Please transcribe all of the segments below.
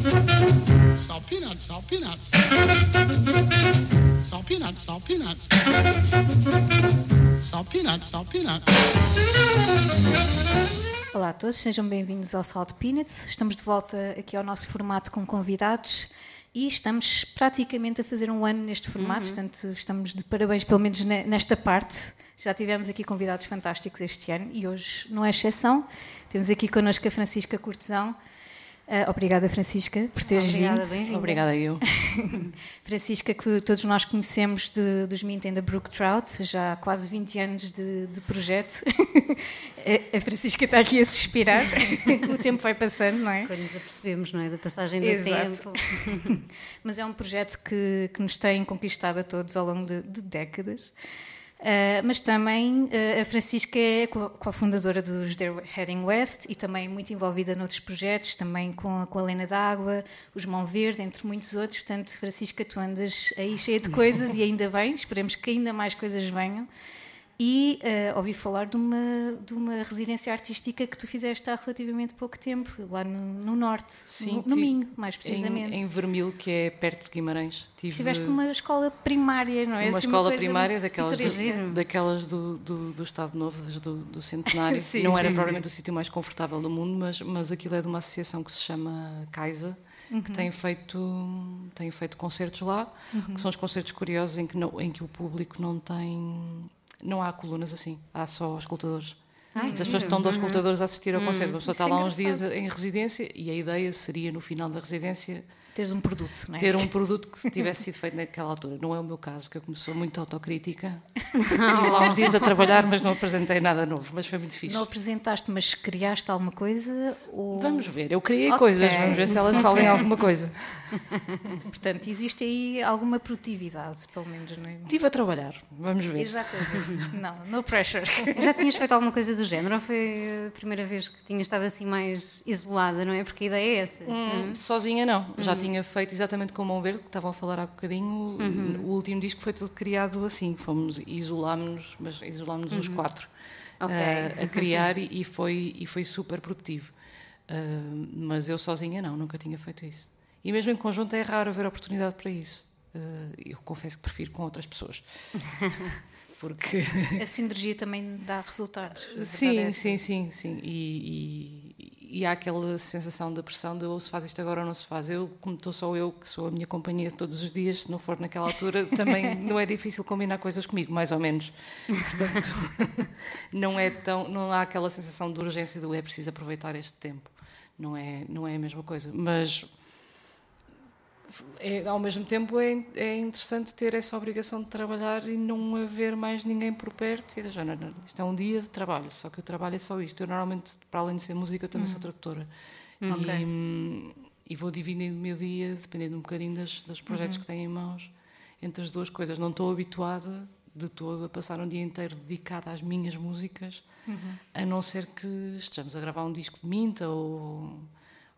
Salt peanuts, salt peanuts. Salt peanuts, salt peanuts. Salt peanuts, salt peanuts. Olá a todos, sejam bem-vindos ao Salt Peanuts. Estamos de volta aqui ao nosso formato com convidados e estamos praticamente a fazer um ano neste formato, portanto estamos de parabéns pelo menos ne- nesta parte. Já tivemos aqui convidados fantásticos este ano e hoje não é exceção. Temos aqui connosco a Francisca Cortesão. Ah, obrigada, Francisca, por teres Obrigada, vindo. Obrigada eu. Francisca, que todos nós conhecemos de, dos Mint and the Brook Trout, já há quase 20 anos de, de projeto. A- a Francisca está aqui a suspirar. o tempo vai passando, não é? Quando nos apercebemos, não é? Da passagem do Exato. tempo. Mas é um projeto que, que nos tem conquistado a todos ao longo de, de décadas. Ah, mas também ah, a Francisca é co- cofundadora dos They're Heading West e também muito envolvida noutros projetos, também com a, com a Lena d'Água, os Mão Verde, entre muitos outros. Portanto, Francisca, tu andas aí cheia de coisas e ainda bem, esperemos que ainda mais coisas venham. E ah, ouvi falar de uma, de uma residência artística que tu fizeste há relativamente pouco tempo, lá no, no Norte, Sim, no, no tive- Minho, mais precisamente. Em, em Vermil, que é perto de Guimarães. Tive Tiveste uma escola primária, não é? uma Assim, escola coisa primária daquelas, do, daquelas do, do, do Estado Novo, das do, do Centenário. Sim, não sim, era sim. provavelmente o sítio mais confortável do mundo, mas, mas aquilo é de uma associação que se chama Kaisa, Uhum. que tem feito, tem feito concertos lá, Uhum. que são os concertos curiosos em que, não, em que o público não tem. Não há colunas assim, há só escutadores. Ai, As pessoas estão dos escutadores a assistir ao concerto. A pessoa está é lá uns dias em residência e a ideia seria, no final da residência, Teres um produto, não é? ter um produto que tivesse sido feito naquela altura. Não é o meu caso, que eu comecei muito autocrítica. Estive lá uns dias a trabalhar, mas não apresentei nada novo, mas foi muito fixe. Não apresentaste, mas criaste alguma coisa? Ou... Vamos ver, eu criei Ok. coisas, vamos ver se elas valem alguma coisa. Portanto, existe aí alguma produtividade, pelo menos, não é? Estive a trabalhar, vamos ver. Exatamente. não, no pressure. Já tinhas feito alguma coisa do género ou foi a primeira vez que tinhas estado assim mais isolada, não é? Porque a ideia é essa. Hum, Sozinha não, já tinha feito exatamente como o Mão Verde, que estavam a falar há bocadinho. O último disco foi tudo criado assim, fomos isolámos-nos, mas isolámos-nos os quatro Ok. eh, a criar e, foi, e foi super produtivo. Eh, mas eu sozinha não, nunca tinha feito isso. E mesmo em conjunto é raro haver oportunidade para isso. Eh, eu confesso que prefiro com outras pessoas. Porque A sinergia também dá resultados. verdade é Sim, sim, sim, sim. E, e- e há aquela sensação de pressão de ou se faz isto agora ou não se faz. Eu, como estou só eu, que sou a minha companhia todos os dias, se não for naquela altura, também não é difícil combinar coisas comigo, mais ou menos. Portanto, não é tão, não há aquela sensação de urgência do é preciso aproveitar este tempo. Não é, não é a mesma coisa. Mas é, ao mesmo tempo é, é interessante ter essa obrigação de trabalhar e não haver mais ninguém por perto e dizer, não, não, isto é um dia de trabalho, só que o trabalho é só isto. Eu normalmente, para além de ser música, também sou tradutora. Ok. E, hum, e vou dividindo o meu dia, dependendo um bocadinho das, dos projetos que tenho em mãos, entre as duas coisas. Não estou habituada de todo a passar um dia inteiro dedicado às minhas músicas, a não ser que estejamos a gravar um disco de minta ou,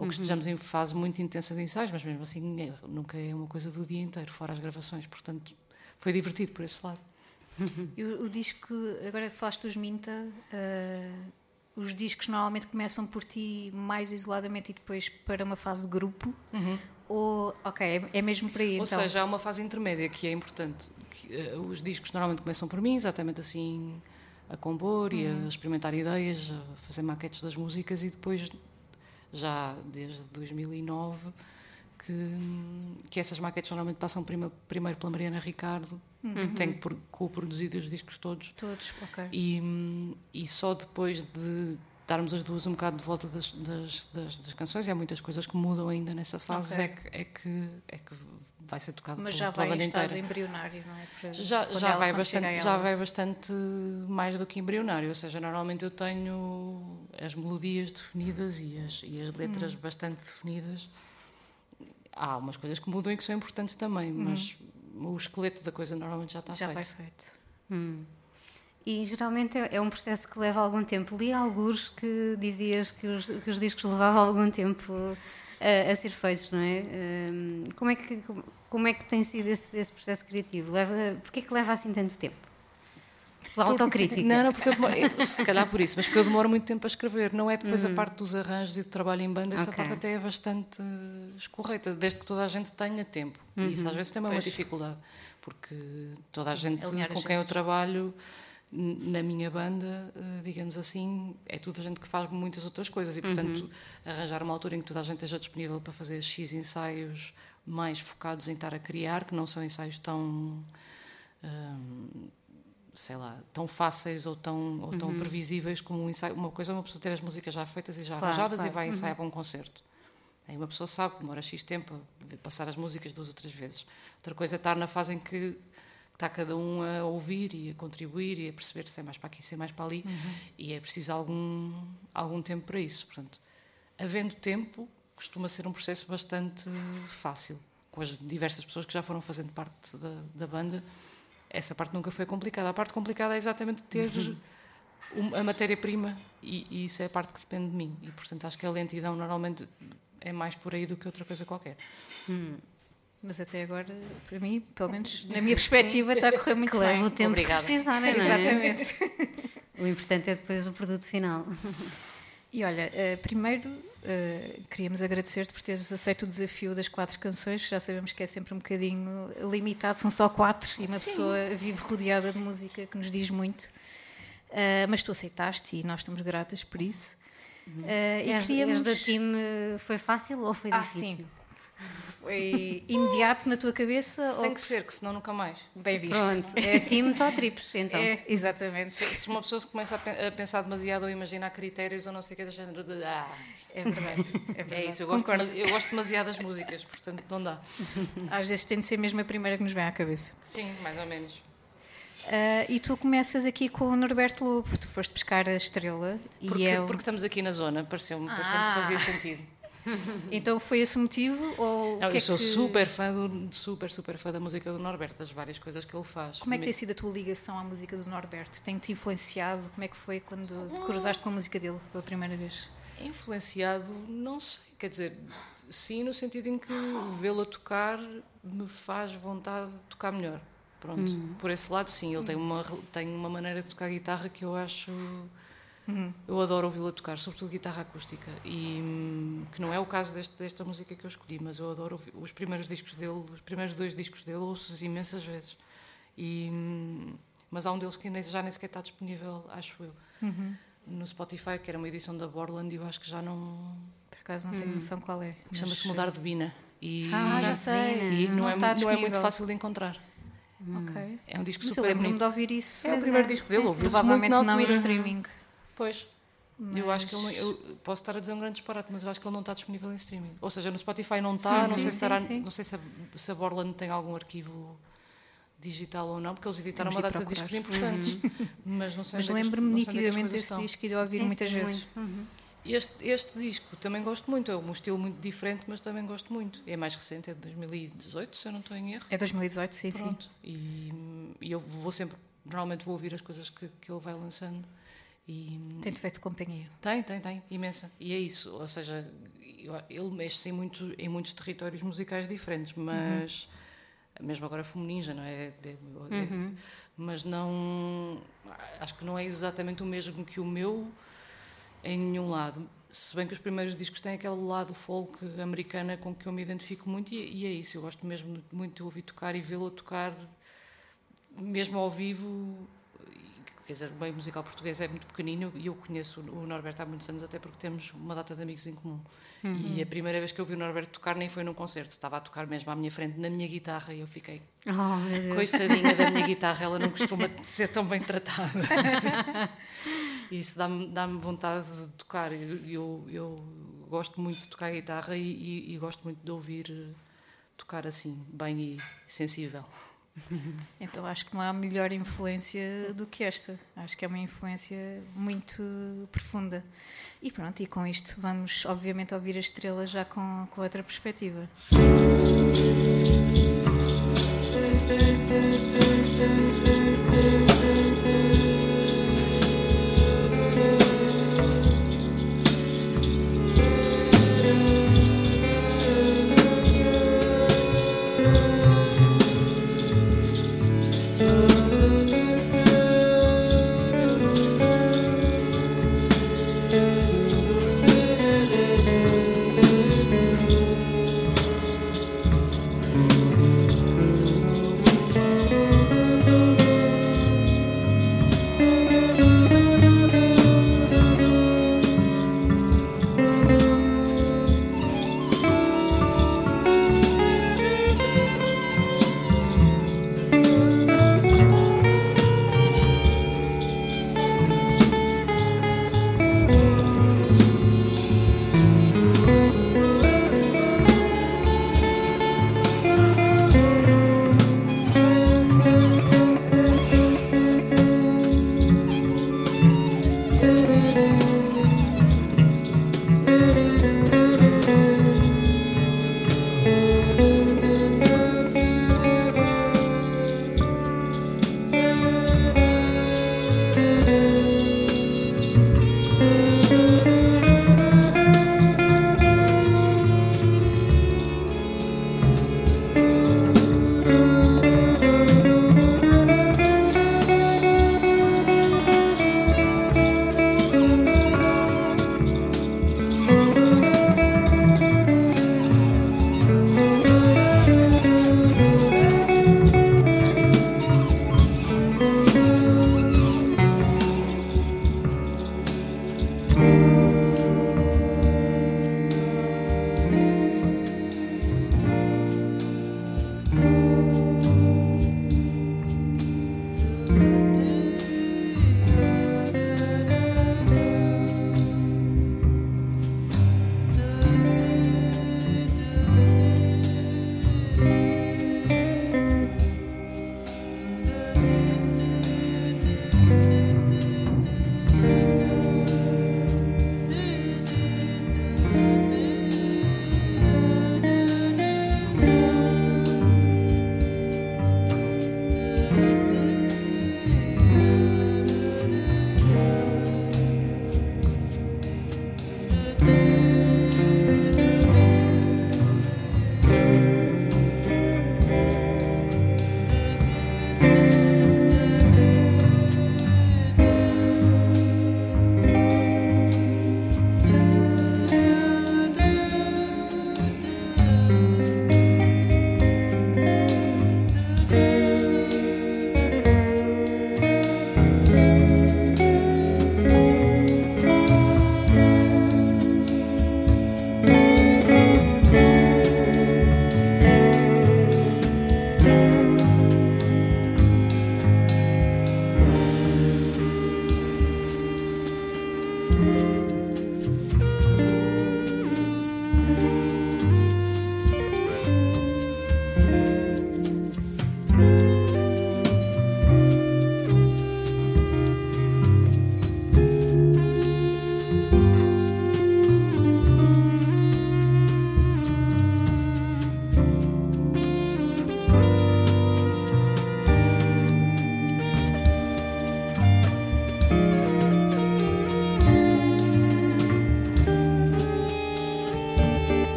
ou que estejamos em fase muito intensa de ensaios, mas mesmo assim é- nunca é uma coisa do dia inteiro, fora as gravações. Portanto, foi divertido por esse lado. E o, o disco, agora falaste dos Minta, ah, os discos normalmente começam por ti mais isoladamente e depois para uma fase de grupo? Ou, ok, é, é mesmo para aí Ou então? seja, há uma fase intermédia que é importante. Que, eh, os discos normalmente começam por mim, exatamente assim, a compor e a experimentar ideias, a fazer maquetes das músicas e depois, já desde 2009, que, que essas maquetes normalmente passam prima- primeiro pela Mariana Ricardo, que tem co-produzido os discos todos. Todos, ok. E, e só depois de darmos as duas um bocado de volta das, das, das, das canções, e há muitas coisas que mudam ainda nessa fase, Ok. é, que, é, que, é que vai ser tocado Mas pela, já vai em banda estado inteira. embrionário, não é? Para- Já, já, ela- vai bastante, já vai bastante mais do que embrionário, ou seja, normalmente eu tenho as melodias definidas e as, e as letras Hum. bastante definidas. Há umas coisas que mudam e que são importantes também, mas o esqueleto da coisa normalmente já está Hum. Já feito. vai feito. Hum. E geralmente é é um processo que leva algum tempo. Li alguns que dizias que os, que os discos levavam algum tempo a, a ser feitos, não é? Hum, Como é que, como é que tem sido esse, esse processo criativo? Leva, porquê é que leva assim tanto tempo? Pela autocrítica. Não, não, porque eu demoro, eu, se calhar por isso, mas porque eu demoro muito tempo a escrever. Não é depois a parte dos arranjos e do trabalho em banda, essa Ok. parte até é bastante escorreita, desde que toda a gente tenha tempo. E isso às vezes também é uma Pois. dificuldade, porque toda a gente com quem eu trabalho na minha banda, eh, digamos assim, é toda a gente que faz muitas outras coisas e, portanto, arranjar uma altura em que toda a gente esteja disponível para fazer X ensaios mais focados em estar a criar, que não são ensaios tão. hum, sei lá, tão fáceis ou tão, ou tão previsíveis como um ensaio. Uma coisa é uma pessoa ter as músicas já feitas e já Claro, arranjadas claro. e vai ensaiar para um concerto. Aí uma pessoa sabe que demora X tempo a passar as músicas duas ou três vezes. Outra coisa é estar na fase em que está cada um a ouvir e a contribuir e a perceber se é mais para aqui, se é mais para ali. E é preciso algum, algum tempo para isso. Portanto, havendo tempo, costuma ser um processo bastante fácil. Com as diversas pessoas que já foram fazendo parte da, da banda, essa parte nunca foi complicada. A parte complicada é exatamente ter um- a matéria-prima e, e isso é a parte que depende de mim. E, portanto, acho que a lentidão normalmente é mais por aí do que outra coisa qualquer. Mas até agora, para mim, pelo menos na minha perspectiva, está a correr muito que bem. leva o tempo Obrigada. que precisarem, não é? Exatamente. O importante é depois o produto final. E olha, eh, primeiro eh, queríamos agradecer-te por teres aceito o desafio das quatro canções. Já sabemos que é sempre um bocadinho limitado, são só quatro e uma pessoa vive rodeada de música que nos diz muito. Eh, mas tu aceitaste e nós estamos gratas por isso. Eh, e És, queríamos... da time, foi fácil ou foi Ah, difícil? sim. Foi imediato na tua cabeça? Tem ou que ser, que senão nunca mais. Bem visto. Pronto, é time Totrips, então. É, exatamente. Se, se uma pessoa se começa a, pen- a pensar demasiado ou imaginar critérios ou não sei o que do género de. Ah, É verdade. É, verdade. é isso, eu gosto, eu gosto demasiado das músicas, portanto não dá. Às vezes tem de ser mesmo a primeira que nos vem à cabeça. Sim, mais ou menos. Ah, e tu começas aqui com o Norberto Lobo. Tu foste buscar a estrela Porque, e é o- porque estamos aqui na zona, pareceu-me pareceu Ah. que fazia sentido. Então foi esse o motivo? Ou o Não, que eu é sou que- super fã do, super, super fã da música do Norberto, das várias coisas que ele faz. Como é que tem sido a tua ligação à música do Norberto? Tem-te influenciado? Como é que foi quando te cruzaste com a música dele pela primeira vez? Influenciado, não sei, quer dizer, sim, no sentido em que vê-lo a tocar me faz vontade de tocar melhor. Pronto, por esse lado, sim, ele tem uma, tem uma maneira de tocar guitarra que eu acho. Eu adoro ouvi-lo a tocar, sobretudo guitarra acústica. E hum, que não é o caso deste- desta música que eu escolhi, mas eu adoro ouvir, os primeiros discos dele, os primeiros dois discos dele, ouço-os imensas vezes. E, hum, mas há um deles que nem- já nem sequer está disponível, acho eu, no Spotify, que era uma edição da Borland, e eu acho que já não. Por acaso não tenho noção qual é. que Chama-se mas- Mudar de Bina. E, Ah, já sei. E não, é, está mu- não é muito fácil de encontrar. Ok. É um disco Mas eu super lembro-me bonito. de ouvir isso. É o Pois primeiro é, disco dele, ouviu-se Provavelmente não em streaming. Pois. Eu acho que ele não, eu posso estar a dizer um grande disparate, mas eu acho que ele não está disponível em streaming. Ou seja, no Spotify não está, Sim, não, sim, sei se sim, estará, sim. não sei se a, se a Borland tem algum arquivo digital ou não, porque eles editaram Temos uma data de discos importantes. Mas não sei Mas é lembro-me não é nitidamente desse disco e de ouvir Sim, muitas sim, vezes. Uhum. Este, este disco também gosto muito, é um estilo muito diferente, mas também gosto muito. É mais recente, é de 2018, se eu não estou em erro. É 2018, sim, sim. Pronto. E, e eu vou sempre, normalmente vou ouvir as coisas que, que ele vai lançando. E Tem-te feito companhia. tem, tem, tem, imensa. E é isso, ou seja, ele mexe em, muito, em muitos territórios musicais diferentes, mas mesmo agora Fumo Ninja, não é? De- de- Mas não. Acho que não é exatamente o mesmo que o meu em nenhum lado. Se bem que os primeiros discos têm aquele lado folk americana com que eu me identifico muito, e, e é isso. Eu gosto mesmo muito de ouvir tocar e vê-lo tocar, mesmo ao vivo. Quer dizer, o meio musical português é muito pequenino e eu conheço o Norberto há muitos anos, até porque temos uma data de amigos em comum. E a primeira vez que eu vi o Norberto tocar nem foi num concerto, estava a tocar mesmo à minha frente, na minha guitarra, e eu fiquei, Oh, coitadinha da minha guitarra, ela não costuma ser tão bem tratada. E Isso dá-me dá vontade de tocar. Eu, eu, eu gosto muito de tocar guitarra e, e- e gosto muito de ouvir eh, tocar assim, bem e sensível. Então acho que não há melhor influência do que esta. Acho que é uma influência muito profunda. E pronto, e com isto vamos obviamente ouvir a estrela já com, com outra perspectiva.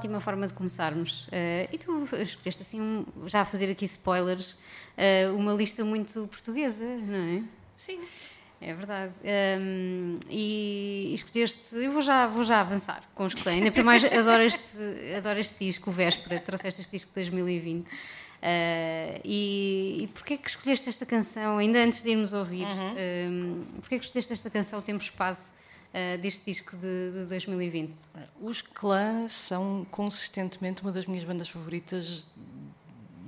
Ótima forma de começarmos. Uh, e tu escolheste assim, um, já a fazer aqui spoilers, uh, uma lista muito portuguesa, não é? Sim. É verdade. Um, e escolheste. Eu vou já, vou já avançar com os Clã. Ainda por mais, adoro este, adoro este disco, o Véspera. Trouxeste este disco de 2020. Uh, e, e porquê que escolheste esta canção, ainda antes de irmos ouvir, uhum. um, porquê que escolheste esta canção, Tempo Espaço, uh, deste disco de, de 2020? Os Clãs são consistentemente uma das minhas bandas favoritas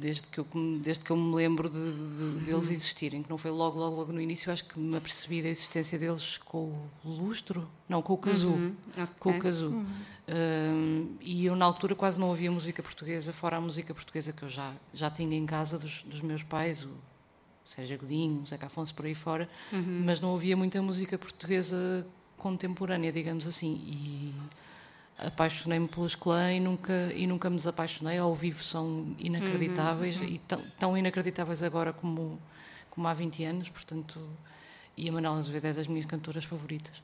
desde que eu, desde que eu me lembro de, de, deles uhum. existirem, que não foi logo, logo, logo no início, acho que me apercebi da existência deles com o lustro, não, com o casu, uhum. okay. com o casu. Uhum. Um, e eu na altura quase não ouvia música portuguesa, fora a música portuguesa que eu já, já tinha em casa dos, dos meus pais, o Sérgio Godinho, o Zeca Afonso, por aí fora, uhum. mas não ouvia muita música portuguesa contemporânea, digamos assim, e apaixonei-me pelos clã e nunca, e nunca me desapaixonei. Ao vivo são inacreditáveis uhum, e tão, tão, inacreditáveis agora como, como há 20 anos, portanto. E a Manuela Azevedo é das minhas cantoras favoritas.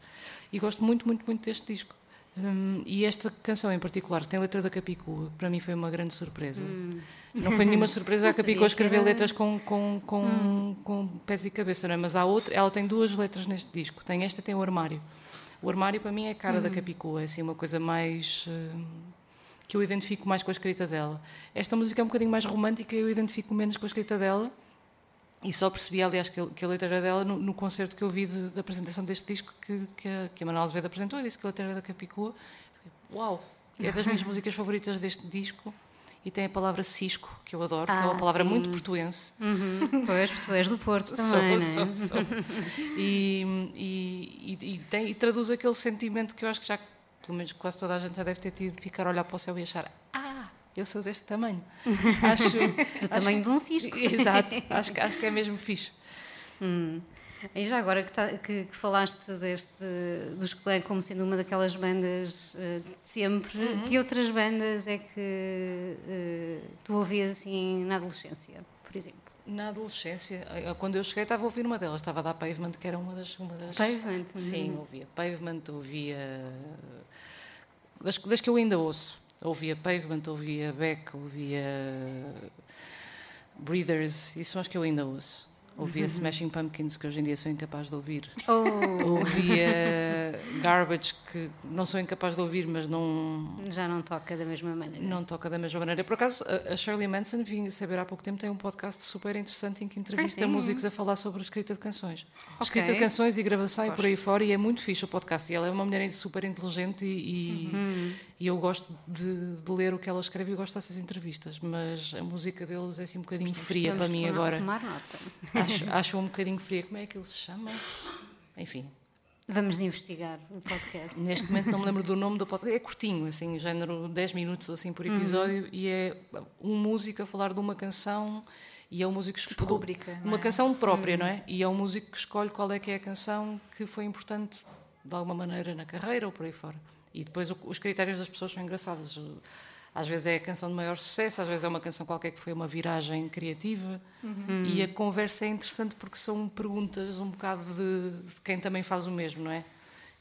E gosto muito, muito, muito deste disco. Um, e esta canção em particular, que tem a letra da Capicua, para mim foi uma grande surpresa. Hum. Não foi nenhuma surpresa a Capicua escrever era... letras com, com, com, hum. com pés e cabeça, não é? mas há outra, ela tem duas letras neste disco. Tem esta e tem o armário. O armário para mim é a cara uhum. da Capicua, é assim uma coisa mais uh, que eu identifico mais com a escrita dela. Esta música é um bocadinho mais romântica eu identifico menos com a escrita dela. E só percebi, aliás, que, que a letra era dela no, no concerto que eu vi de, da apresentação deste disco que, que, a, que a Manuel Azevedo apresentou e disse que a letra era da Capicua. Uau! É das minhas músicas favoritas deste disco e tem a palavra cisco, que eu adoro, ah, que é uma ah, palavra sim. muito portuense. Uhum. Pois, tu és do Porto também, sou, né? sou, sou. E, e, e, tem, e, traduz aquele sentimento que eu acho que já, pelo menos quase toda a gente já deve ter tido, de ficar a olhar para o céu e achar ah, eu sou deste tamanho. Acho, do acho tamanho que, de um cisco. Exato, acho, acho que é mesmo fixe. Hum. E já agora que, tá, que, que falaste deste, dos Clã como sendo uma daquelas bandas uh, de sempre, uhum. que outras bandas é que uh, tu ouvias assim na adolescência, por exemplo? Na adolescência, eh, quando eu cheguei estava a ouvir uma delas, estava a dar Pavement, que era uma das... Uma das... Pavement? Sim, uhum. ouvia Pavement, ouvia... Das, das que eu ainda ouço. Ouvia Pavement, ouvia Beck, ouvia Breeders, isso as que eu ainda ouço. Ouvia uhum. Smashing Pumpkins, que hoje em dia sou incapaz de ouvir. Oh. Ouvia Garbage, que não sou incapaz de ouvir, mas não. Já não toca da mesma maneira. Não toca da mesma maneira. Por acaso, a Shirley Manson, vim saber há pouco tempo, tem um podcast super interessante em que entrevista ah, músicos a falar sobre a escrita de canções. Okay. Escrita de canções e gravação e por aí fora, e é muito fixe o podcast. E ela é uma mulher super inteligente e, uhum. e eu gosto de, de, ler o que ela escreve e gosto dessas entrevistas. Mas a música deles é assim um bocadinho fria para mim agora. Tomar nota acho, acho um bocadinho fria. Como é que ele se chama? Enfim. Vamos investigar o podcast. Neste momento não me lembro do nome do podcast. É curtinho, assim, género 10 minutos assim por episódio, uhum. e é um músico a falar de uma canção e é um músico que escolhe Rubrica, uma é? canção própria, uhum. não é? E é um músico que escolhe qual é que é a canção que foi importante de alguma maneira na carreira ou por aí fora. E depois os critérios das pessoas são engraçados. Às vezes é a canção de maior sucesso, às vezes é uma canção qualquer que foi uma viragem criativa. Uhum. E a conversa é interessante porque são perguntas um bocado de, de quem também faz o mesmo, não é?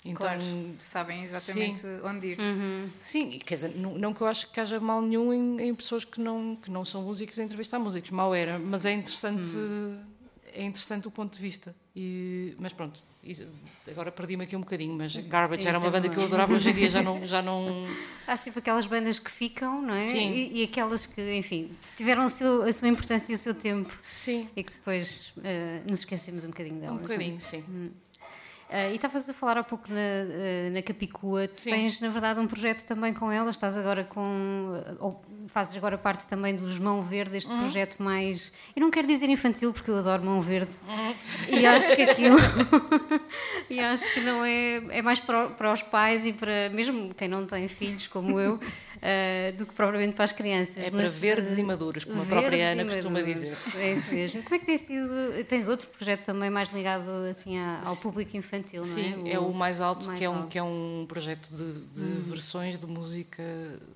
Então, claro, sabem exatamente sim. onde ir. Uhum. Sim, quer dizer, não, não, que eu acho que haja mal nenhum em, em, pessoas que não, que não são músicos a entrevistar músicos, mal era, mas é interessante, uhum. é interessante o ponto de vista. E, mas pronto, agora perdi-me aqui um bocadinho, mas Garbage Sim, era uma banda que eu adorava, hoje em dia já não, já não. Há sempre aquelas bandas que ficam, não é? Sim. E, e aquelas que, enfim, tiveram seu, a sua importância e o seu tempo. Sim. E que depois uh, nos esquecemos um bocadinho delas. Um bocadinho, não? sim. Hum. Uh, e estavas a falar há pouco na, uh, na Capicua, tu tens na verdade um projeto também com ela, estás agora com, ou fazes agora parte também dos Mão Verde, este uhum. projeto mais, eu não quero dizer infantil porque eu adoro Mão Verde uhum. e acho que aquilo, e acho que não é, é mais para, para os pais e para, mesmo quem não tem filhos como eu, uh, do que propriamente para as crianças. É Mas, para verdes e maduros, como a própria Ana costuma dizer. É isso mesmo. Como é que tem sido? Tens outro projeto também mais ligado assim ao público infantil, não é? Sim, é o, mais alto, mais que, é um, que é um projeto de, de uhum. versões de música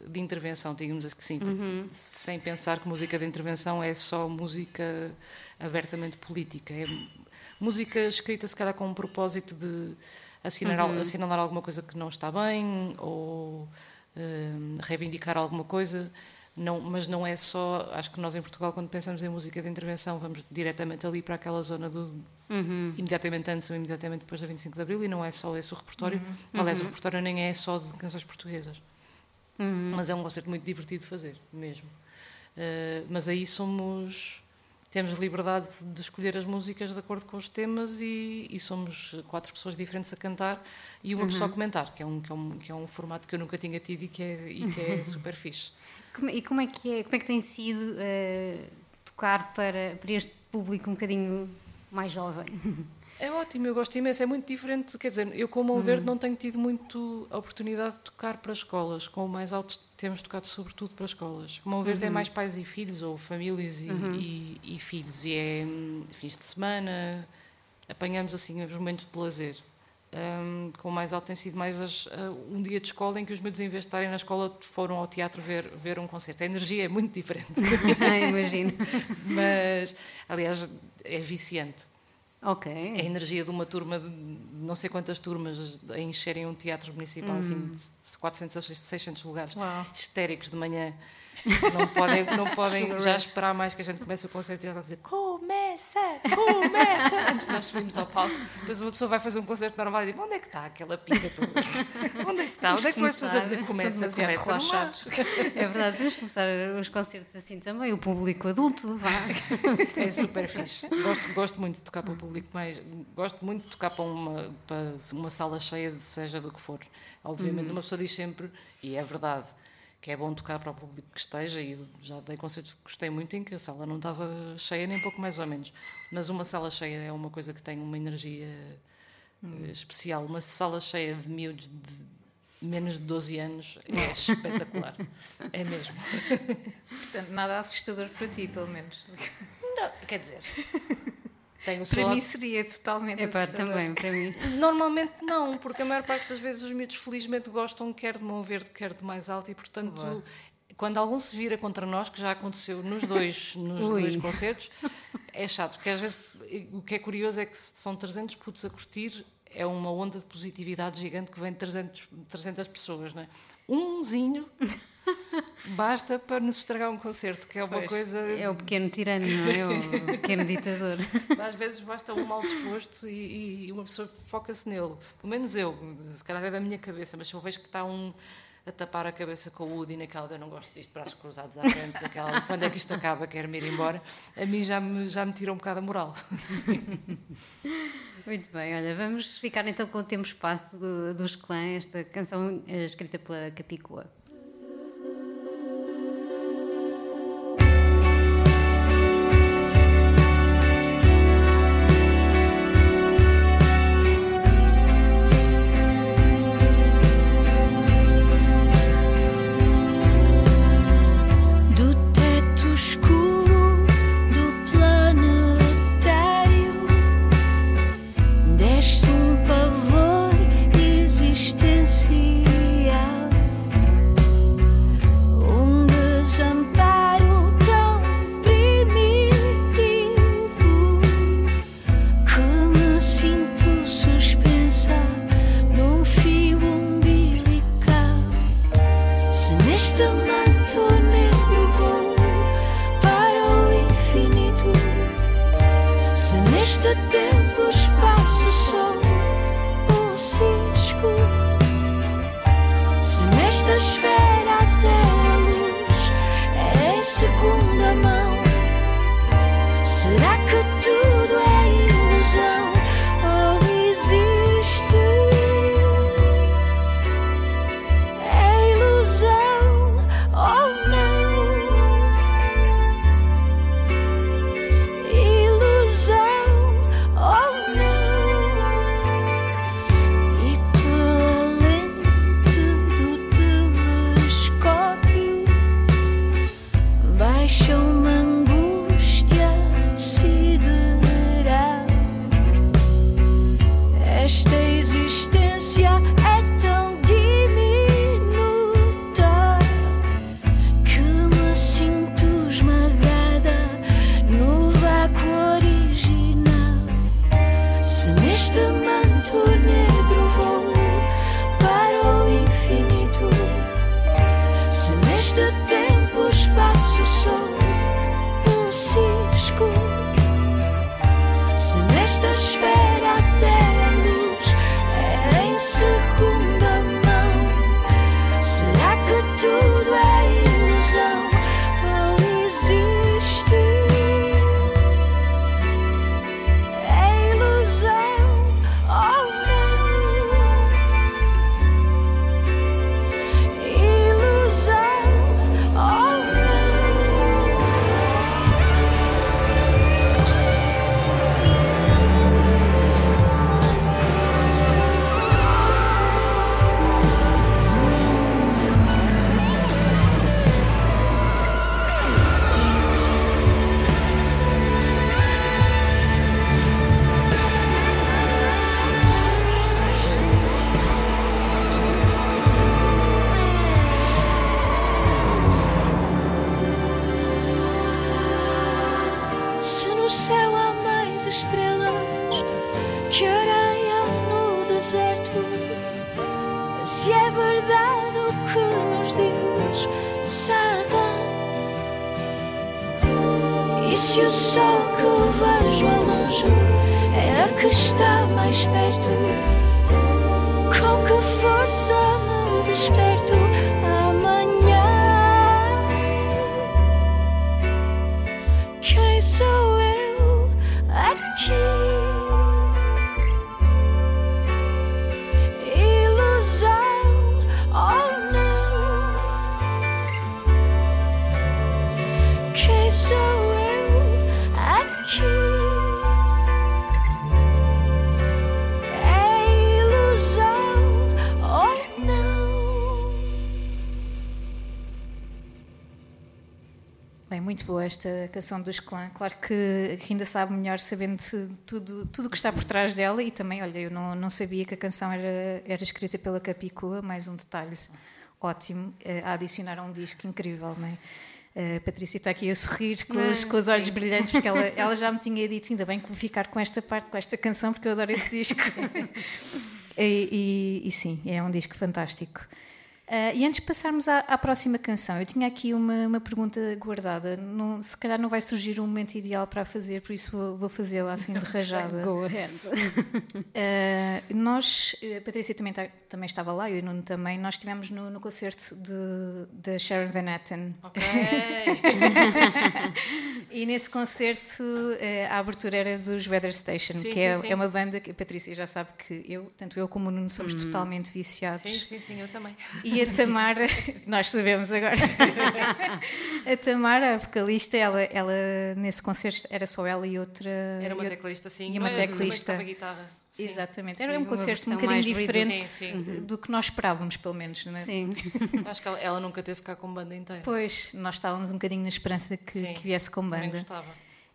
de intervenção, digamos assim, sim, uhum. sem pensar que música de intervenção é só música abertamente política. É música escrita, se calhar, com um propósito de assinalar, uhum. assinalar alguma coisa que não está bem ou uh, reivindicar alguma coisa. Não, mas não é só. Acho que nós em Portugal, quando pensamos em música de intervenção, vamos diretamente ali para aquela zona do. Uhum. imediatamente antes ou imediatamente depois da 25 de Abril, e não é só esse o repertório. Uhum. Aliás, uhum. o repertório nem é só de canções portuguesas. Uhum. Mas é um concerto muito divertido de fazer, mesmo. Uh, mas aí somos temos liberdade de escolher as músicas de acordo com os temas e, e somos quatro pessoas diferentes a cantar e uma uhum. pessoa a comentar, que é, um, que, é um, que é um formato que eu nunca tinha tido e que é, e que é super fixe. Como, e como é, que é, como é que tem sido uh, tocar para, para este público um bocadinho mais jovem? É ótimo, eu gosto imenso. É muito diferente, quer dizer, eu com o Mão hum. Verde não tenho tido muito a oportunidade de tocar para escolas. Com o Mais Alto temos tocado sobretudo para escolas. O Mão Verde é uhum. é mais pais e filhos, ou famílias e, uhum. e, e filhos. E é hum, fins de semana, apanhamos assim os momentos de lazer. Um, com o mais alto tem sido mais as, uh, um dia de escola em que os meus em vez de estarem na escola foram ao teatro ver, ver um concerto. A energia é muito diferente. Imagino. Mas, aliás, é viciante. Ok. A energia de uma turma, de não sei quantas turmas, a encherem um teatro municipal, assim, hum. assim, de 400 a 600 lugares, Uau. histéricos de manhã. Não podem, não podem já esperar mais que a gente comece o concerto e já estão a dizer começa, começa, antes de nós subirmos ao palco. Depois uma pessoa vai fazer um concerto normal e diz: onde é que está aquela pica toda? Onde é que está? Onde é que as pessoas a dizer começa, começa? Relaxados. É verdade, temos que começar os concertos assim também, o público adulto, vá. É super fixe. Gosto, gosto muito de tocar para o público, mas gosto muito de tocar para uma, para uma sala cheia, de seja do que for. Obviamente, uhum. uma pessoa diz sempre, e é verdade que é bom tocar para o público que esteja, e eu já dei concertos que gostei muito em que a sala não estava cheia, nem pouco mais ou menos. Mas uma sala cheia é uma coisa que tem uma energia hum. especial. Uma sala cheia de miúdos de menos de 12 anos é espetacular. é mesmo. Portanto, nada assustador para ti, pelo menos. Não, quer dizer. Tenho para mim seria totalmente para também, para mim. Normalmente não, porque a maior parte das vezes os miúdos felizmente gostam quer de mão verde, quer de mais alto e portanto Boa. quando algum se vira contra nós, que já aconteceu nos dois, nos dois concertos, é chato, porque às vezes o que é curioso é que são 300 putos a curtir, é uma onda de positividade gigante que vem de 300, 300 pessoas, não é? Umzinho basta para nos estragar um concerto, que é uma pois, coisa. É o pequeno tirano, não é? O pequeno ditador. Às vezes basta um mal disposto e, e uma pessoa foca-se nele. Pelo menos eu, se calhar é da minha cabeça, mas se eu vejo que está um a tapar a cabeça com o Woody naquela eu não gosto disto, braços cruzados à frente, daquela, quando é que isto acaba, quero-me ir embora, a mim já me, já me tira um bocado a moral. Muito bem, olha, vamos ficar então com o tempo espaço do, dos clãs, esta canção eh, escrita pela Capicua. nicht schwer. Esta canção dos Clã. Claro que ainda sabe melhor sabendo tudo tudo que está por trás dela e também, olha, eu não, não sabia que a canção era, era escrita pela Capicua, mais um detalhe ótimo eh, a adicionar a um disco incrível, não é? Eh, A Patrícia está aqui a sorrir com, os, com os olhos brilhantes porque ela, ela já me tinha dito, ainda bem que vou ficar com esta parte, com esta canção, porque eu adoro esse disco. e, e- e sim, é um disco fantástico. Ah, e antes de passarmos à, à próxima canção, eu tinha aqui uma, uma pergunta guardada. Não- se calhar não vai surgir um momento ideal para a fazer, por isso vou, vou fazê-la assim de rajada. Go ahead. Ah, nós, a Patrícia também, tá- também estava lá, eu e o Nuno também, nós estivemos no, no concerto de Sharon Van Etten. Ok. E nesse concerto eh, a abertura era dos Weather Station, Sim, que sim, é, sim. é uma banda que a Patrícia já sabe que eu, tanto eu como o Nuno, somos totalmente viciados. sim, sim, sim, eu também. E a Tamara, nós sabemos agora. a Tamara, a vocalista, ela, ela nesse concerto era só ela e outra. Era uma teclista, sim. e uma teclista. Também guitarra. Sim. Exatamente, era Sim, um concerto um bocadinho diferente Sim, sim. do que nós esperávamos, pelo menos. Não é? Sim. Acho que ela, ela nunca teve cá com banda inteira. Pois, nós estávamos um bocadinho na esperança que, que viesse com banda. gostava.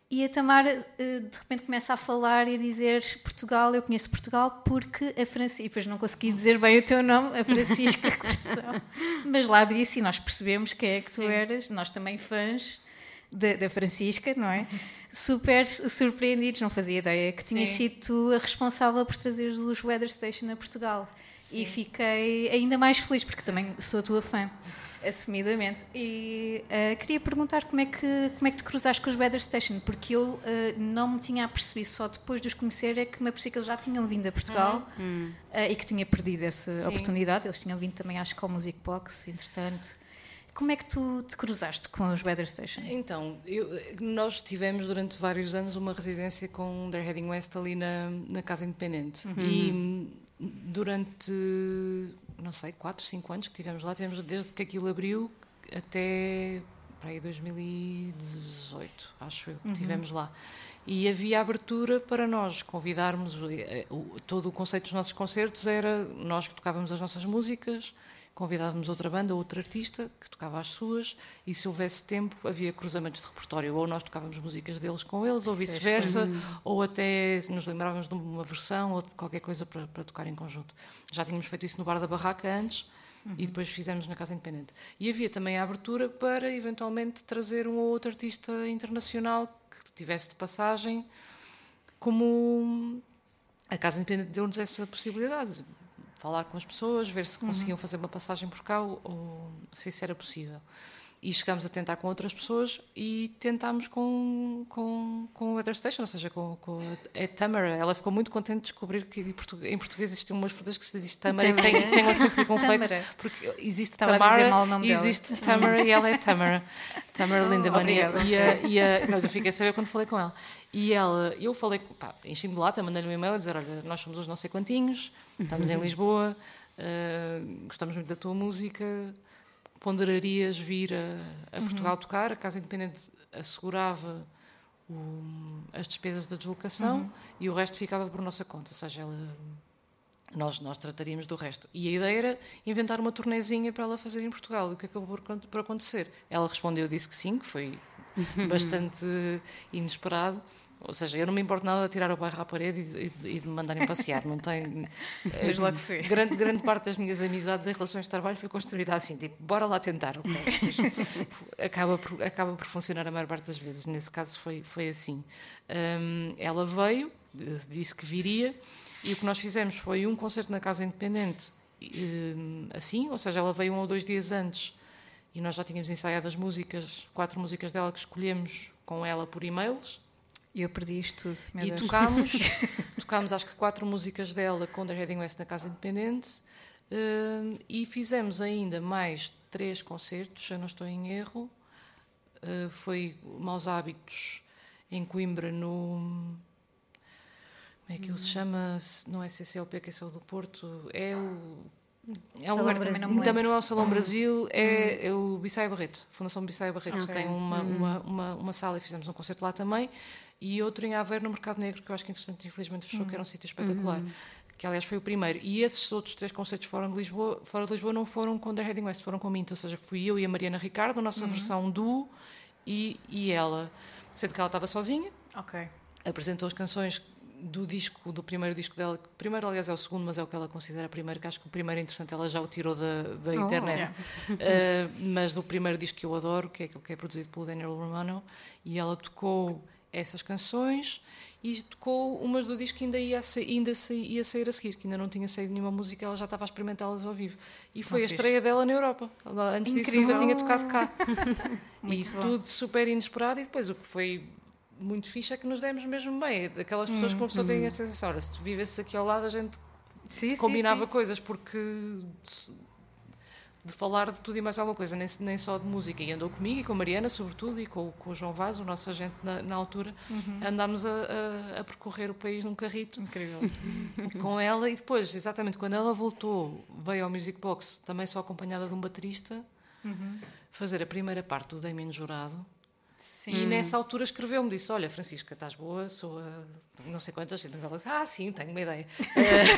E a Tamara eh, de repente começa a falar e a dizer Portugal, eu conheço Portugal porque a Francisca, e depois não consegui dizer bem o teu nome, a Francisca Cortesão, mas lá disse e nós percebemos quem é que tu eras, nós também fãs da, da Francisca, não é? Super surpreendidos, não fazia ideia que tinhas Sim. sido tu a responsável por trazer os Weather Station a Portugal. E fiquei ainda mais feliz porque também sou a tua fã assumidamente. E eh, queria perguntar como é, que, como é que te cruzaste com os Weather Station, porque eu eh, não me tinha apercebido só depois de os conhecer, é que me apercebi que eles já tinham vindo a Portugal eh, e que tinha perdido essa Sim. oportunidade. Eles tinham vindo também, acho que ao Music Box, entretanto. Como é que tu te cruzaste com os Weather Station? Então, eu- nós tivemos durante vários anos uma residência com They're Heading West ali na, na Casa Independente. E hum, durante, não sei, 4, 5 anos que tivemos lá, tivemos desde que aquilo abriu até para aí 2018, acho eu, que tivemos lá. E havia abertura para nós convidarmos, eh, todo o conceito dos nossos concertos era nós que tocávamos as nossas músicas, convidávamos outra banda, outro artista que tocava as suas, e se houvesse tempo havia cruzamentos de repertório, ou nós tocávamos músicas deles com eles, ou vice-versa, ou até nos lembrávamos de uma versão ou de qualquer coisa para, para tocar em conjunto. Já tínhamos feito isso no Bar da Barraca antes, e depois fizemos na Casa Independente. E havia também a abertura para eventualmente trazer um ou outro artista internacional que tivesse de passagem, como a Casa Independente deu-nos essa possibilidade. Falar com as pessoas, ver se conseguiam fazer uma passagem por cá ou, ou se isso era possível. E chegámos a tentar com outras pessoas e tentámos com, com, com o Weather Station, ou seja, com, com a, Tamara. Ela ficou muito contente de descobrir que em português, em português existem umas frutas que se diz Tamara e que tem, tem um acento circunflexo, porque existe Estava Tamara mal o nome e dela. existe Tamara e ela é Tamara. Tamara Lindemann. E, obrigada. e, a- e a- mas eu fiquei a saber quando falei com ela. E ela, eu falei, pá, enchi-me de lata, mandei-lhe um e-mail a dizer: Olha, nós somos os não sei quantinhos, estamos em Lisboa, eh, gostamos muito da tua música, ponderarias vir a, a Portugal tocar? A Casa Independente assegurava o- as despesas da deslocação e o resto ficava por nossa conta, ou seja, ela nós, nós trataríamos do resto. E a ideia era inventar uma tornezinha para ela fazer em Portugal. E o que acabou por, por acontecer? Ela respondeu, disse que sim, que foi bastante inesperado. Ou seja, eu não me importo nada de tirar o bairro à parede e de, e de me mandarem passear. Não tem. Mas logo se vê. Grande, grande parte das minhas amizades em relações de trabalho foi construída assim, tipo, bora lá tentar. ok? Depois acaba, por, acaba por funcionar a maior parte das vezes. Nesse caso foi, foi assim. Hum, ela veio, disse que viria, e o que nós fizemos foi um concerto na Casa Independente, hum, assim, ou seja, ela veio um ou dois dias antes e nós já tínhamos ensaiado as músicas, quatro músicas dela que escolhemos com ela por e-mails. E eu perdi isto tudo. Meu E Deus. tocámos, tocámos acho que quatro músicas dela com The Heading West na Casa Independente hum, e fizemos ainda mais três concertos, se eu não estou em erro. Uh, foi Maus Hábitos em Coimbra, no. Como é que ele se chama? Não é CCLP, que é só do Porto. É o. É um lugar também, também não é o Salão Brasil, é, é o Bissaia Barreto, Fundação Bissaia Barreto, que Ok. tem uma, uma, uma, uma sala e fizemos um concerto lá também, e outro em Aveiro no Mercado Negro, que eu acho que entretanto infelizmente fechou, que era um sítio espetacular. Que aliás foi o primeiro. E esses outros três concertos fora de Lisboa, fora de Lisboa não foram com The Heading West, foram com Minto, ou seja, fui eu e a Mariana Ricardo, a nossa versão duo e, e ela. Sendo que ela estava sozinha, Ok. apresentou as canções do disco, do primeiro disco dela, que primeiro, aliás, é o segundo, mas é o que ela considera primeiro, que acho que o primeiro, entretanto, ela já o tirou da, da Oh, internet. Uh, mas do primeiro disco que eu adoro, que é aquele que é produzido pelo Daniel Romano, e ela tocou essas canções e tocou umas do disco que ainda ia, ainda ia sair a seguir, que ainda não tinha saído nenhuma música, ela já estava a experimentá-las ao vivo. E foi Ah, a fixe. estreia dela na Europa. Ela, antes disso Incrível. nunca tinha tocado cá. e bom. tudo super inesperado, e depois o que foi muito fixe é que nos demos mesmo bem. Daquelas pessoas que uma pessoa tem a sensação, ora, se tu vivesses aqui ao lado, a gente Sim, sim, combinava sim. coisas, porque de, falar de tudo e mais alguma coisa, nem, nem só de música. E andou comigo e com a Mariana, sobretudo, e com, com o João Vaz, o nosso agente na, na altura, andámos a, a- a percorrer o país num carrito Incrível. com ela. E depois, exatamente quando ela voltou, veio ao Music Box, também só acompanhada de um baterista, fazer a primeira parte do Damien Jurado. Sim. E nessa altura escreveu-me, disse, olha Francisca, estás boa, sou a não sei quantas, e ela disse, ah sim, tenho uma ideia.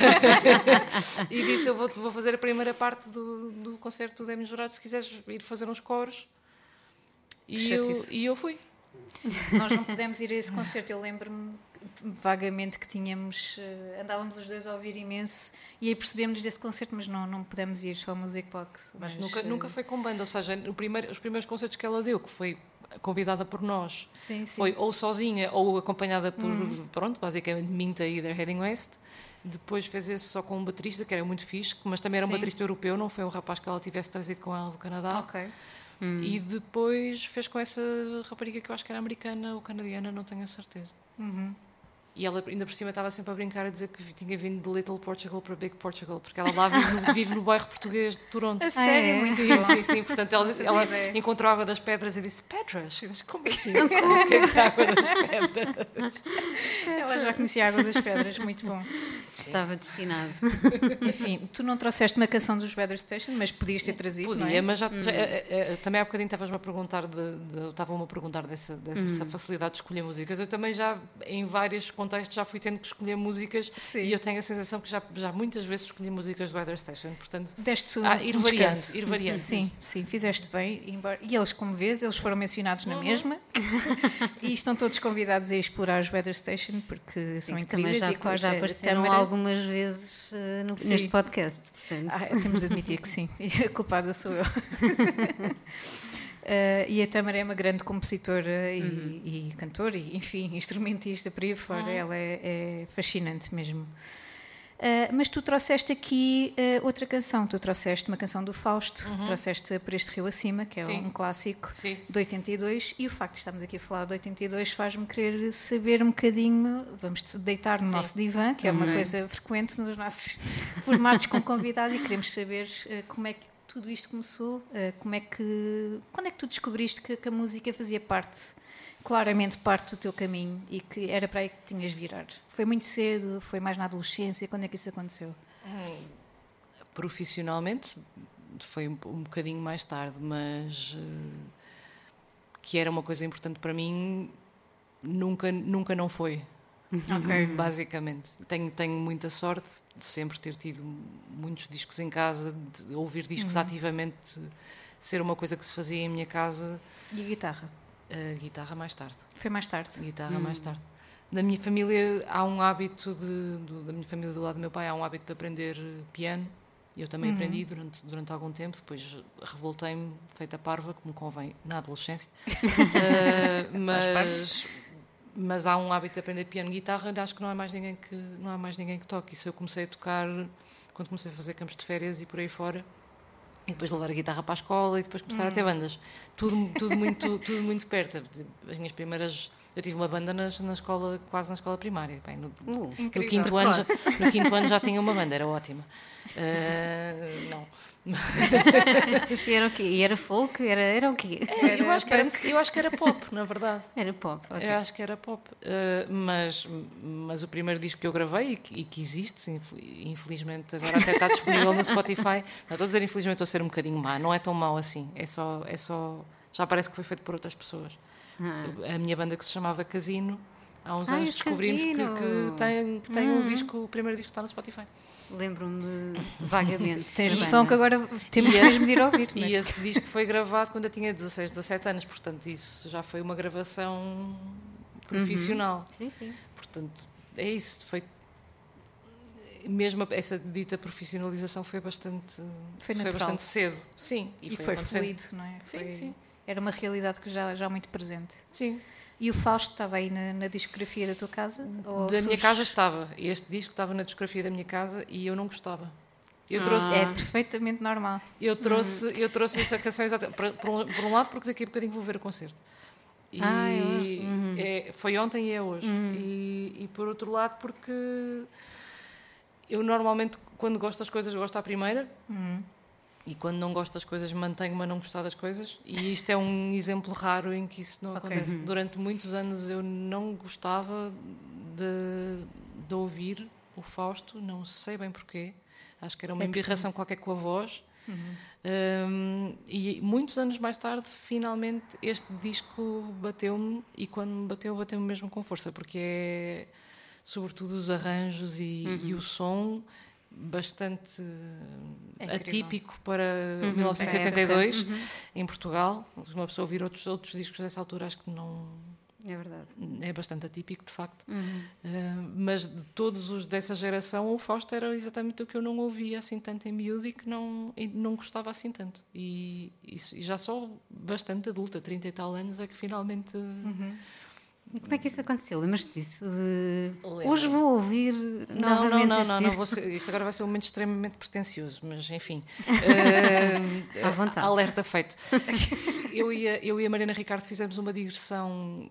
e disse, eu vou, vou fazer a primeira parte do, do concerto do Demi Jurado, se quiseres ir fazer uns coros. E eu, e eu fui. Nós não pudemos ir a esse concerto. Eu lembro-me vagamente que tínhamos. eh, andávamos os dois a ouvir imenso e aí percebemos desse concerto, mas não, não pudemos ir só ao Music Box. Mas, nunca, eh, nunca foi com banda, ou seja, no primeiro, os primeiros concertos que ela deu, que foi convidada por nós, Sim, sim. foi ou sozinha ou acompanhada por, pronto, basicamente Minta e The Heading West. Depois fez esse só com um baterista, que era muito fixe, mas também era um Sim. baterista europeu, não foi um rapaz que ela tivesse trazido com ela do Canadá. Ok. E depois fez com essa rapariga que eu acho que era americana ou canadiana, não tenho a certeza. E ela ainda por cima estava sempre a brincar a dizer que tinha vindo de Little Portugal para Big Portugal, porque ela lá vive no, vive no bairro português de Toronto. A sério, é? Sim, sim, sim. Portanto, ela, ela encontrou a água das pedras e disse: Pedras? Eu disse, Como assim? Não sabes o que é que é a água das pedras? Ela já conhecia a Água das Pedras, muito bom. Estava destinado. Enfim, tu não trouxeste uma canção dos Weather Station, mas podias ter trazido. não Podia, é? mas já, já- eh, eh, também há bocadinho estavas-me a perguntar, estavam-me a perguntar dessa, dessa facilidade de escolher músicas. Eu também já, em vários contextos, já fui tendo que escolher músicas Sim. e eu tenho a sensação que já, já muitas vezes escolhi músicas do Weather Station. Portanto, Deste Ah, ir um variando, descanso. ir variando. Sim, sim, fizeste bem. embora- E eles, como vês, eles foram mencionados Uhum. na mesma e estão todos convidados a explorar os Weather Station porque são também incríveis já, e claro, já apareceram Tâmara- algumas vezes eh, no- Sim. neste podcast. Portanto, Ah, temos de admitir que sim, e a culpada sou eu. Eh, e a Tâmara é uma grande compositora e, Uhum. e cantora, e, enfim, instrumentista por aí fora. Ela é, é fascinante mesmo. Uh, mas tu trouxeste aqui uh, outra canção. Tu trouxeste uma canção do Fausto, uhum. trouxeste Por Este Rio Acima, que é Sim. um clássico Sim. de 82. E o facto de estarmos aqui a falar de 82 faz-me querer saber um bocadinho. Vamos deitar no Sim. nosso divã, que é uma coisa frequente nos nossos formatos com convidado, e queremos saber uh, como é que tudo isto começou. como é que, quando é que tu descobriste que, que a música fazia parte claramente parte do teu caminho e que era para aí que tinhas virar? Foi muito cedo? Foi mais na adolescência? Quando é que isso aconteceu? Hum, profissionalmente foi um, um bocadinho mais tarde, mas uh, que era uma coisa importante para mim, nunca, nunca não foi. Okay. Basicamente. Tenho, tenho muita sorte de sempre ter tido muitos discos em casa, de ouvir discos uhum. ativamente, ser uma coisa que se fazia em minha casa. E a guitarra? Uh, guitarra mais tarde. Foi mais tarde? Guitarra hum. mais tarde. Na minha família há um hábito de, do, da minha família do lado do meu pai há um hábito de aprender piano. Eu também uhum. aprendi durante, durante algum tempo, depois revoltei-me, feita parva, como convém na adolescência. uh, mas, mas há um hábito de aprender piano e guitarra, acho que não há mais ninguém que não há mais ninguém que toque. Isso eu comecei a tocar quando comecei a fazer campos de férias e por aí fora. E depois levar a guitarra para a escola e depois começar hum. a ter hum. bandas. Tudo, tudo, muito, tudo muito perto. As minhas primeiras. Eu tive uma banda na, na escola, quase na escola primária. Bem, no, uh, no, quinto ano já, no quinto ano já tinha uma banda, era ótima. Uh, não. e era o quê? E era folk? Era, era o quê? Era, eu, acho que era, eu acho que era pop, na verdade. Era pop, okay. Eu acho que era pop. Uh, mas, mas o primeiro disco que eu gravei e que, e que, existe, infelizmente agora até está disponível no Spotify. Não, estou a dizer infelizmente estou a ser um bocadinho má, não é tão mau assim. É só, é só. Já parece que foi feito por outras pessoas. Ah. A minha banda que se chamava Casino, há uns anos descobrimos que, que, tem, que tem hum. o, disco, o primeiro disco que está no Spotify. Lembro-me vagamente. Tens noção que agora temos e mesmo de ir ouvir. E é? esse disco foi gravado quando eu tinha 16, 17 anos, portanto, isso já foi uma gravação profissional. Uhum. Sim, sim. Portanto, é isso. Foi mesmo essa dita profissionalização foi bastante foi, foi bastante cedo sim e, e foi, foi fluido não é foi, sim, sim. Era uma realidade que já já muito presente sim e o Fausto estava aí na, na discografia da tua casa? da minha casa estava. Este disco estava na discografia da minha casa e eu não gostava. Eu trouxe, ah. É perfeitamente normal. Eu trouxe, hum. eu trouxe essa canção exatamente. Por, por, um, por, um, lado, porque daqui a bocadinho vou ver o concerto. E ah, uhum. é, foi ontem e é hoje. Uhum. E, e, por outro lado, porque eu normalmente, quando gosto das coisas, gosto à primeira. Uhum. E quando não gosto das coisas, mantenho-me a não gostar das coisas. E isto é um exemplo raro em que isso não okay. acontece. Uhum. Durante muitos anos eu não gostava de, de, ouvir o Fausto, não sei bem porquê. Acho que era uma é embirração qualquer com a voz. Uhum. Um, e muitos anos mais tarde, finalmente, este disco bateu-me. E quando me bateu, bateu-me mesmo com força, porque é sobretudo os arranjos e, uhum. e o som bastante é atípico para uhum, 1982 uhum. em Portugal. Uma pessoa ouvir outros, outros discos dessa altura acho que não. É verdade. É bastante atípico, de facto. Uhum. Uh, mas de todos os dessa geração, o Fausto era exatamente o que eu não ouvia assim tanto em miúdo e que não, e não gostava assim tanto. E, isso, e já só bastante adulta, 30 e tal anos, é que finalmente. Uhum como é que isso aconteceu? Lembras-te disso? De... Hoje vou ouvir não, novamente Não, não, não, não ser, isto agora vai ser um momento extremamente pretencioso, mas enfim. uh, à vontade. Alerta feito. eu, e a, eu e a Mariana Ricardo fizemos uma digressão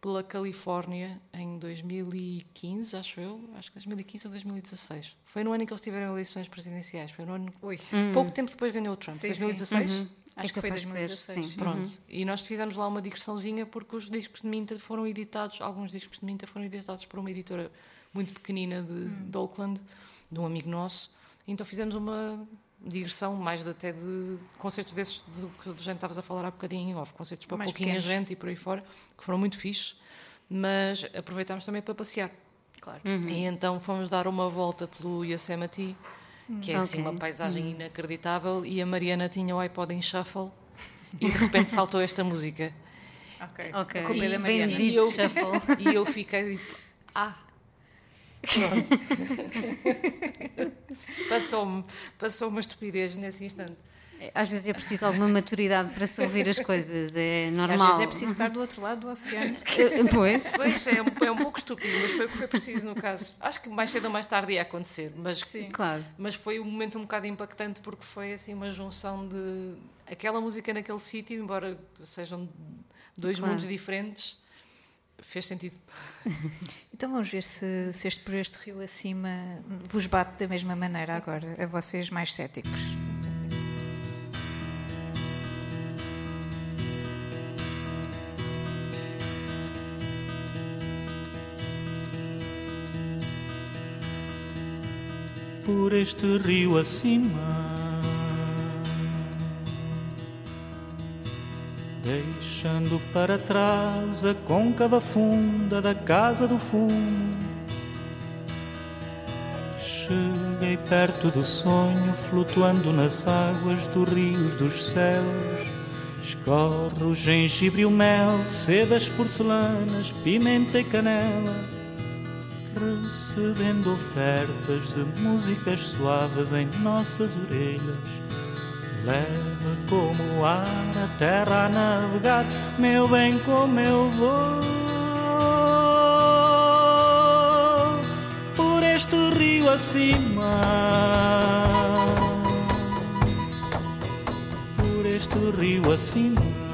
pela Califórnia em 2015, acho eu, acho que 2015 ou 2016. Foi no ano em que eles tiveram eleições presidenciais, foi no ano... Ui. Pouco tempo depois ganhou o Trump, sim, 2016. Sim. Uhum. Acho é que foi 2016. Ser, Pronto. Uhum. E nós fizemos lá uma digressãozinha porque os discos de Minta foram editados, alguns discos de Minta foram editados por uma editora muito pequenina de, uhum. de Oakland, de um amigo nosso. Então fizemos uma digressão, mais de, até de concertos desses do que a gente estavas a falar há bocadinho, houve concertos para mais pouquinha pequenos. gente e por aí fora, que foram muito fixes, mas aproveitámos também para passear. Claro. Uhum. E então fomos dar uma volta pelo Yosemite que é assim uma paisagem hum. inacreditável, e a Mariana tinha o iPod em shuffle e de repente saltou esta música. Ok, okay. a culpa é da Mariana. E eu, e eu fiquei tipo, ah. Passou-me passou uma estupidez nesse instante. Às vezes é preciso alguma maturidade para se ouvir as coisas, é Às normal. vezes é preciso estar do outro lado do oceano. Eh, Pois, Pois, é, um- é um pouco estúpido, mas foi o que foi preciso no caso. Acho que mais cedo ou mais tarde ia acontecer, mas, claro. mas foi um momento um bocado impactante porque foi assim uma junção de aquela música naquele sítio, embora sejam dois Claro. mundos diferentes, fez sentido. Então vamos ver se, se este por este rio acima vos bate da mesma maneira agora, a vocês mais céticos. Por este rio acima. Deixando para trás a côncava funda da casa do fumo. Cheguei perto do sonho, flutuando nas águas dos rios dos céus. Escorre o gengibre e o mel, sedas porcelanas, pimenta e canela recebendo ofertas de músicas suaves em nossas orelhas. Leva como o ar a terra a navegar, meu bem, como eu vou. Por este rio acima, por este rio acima.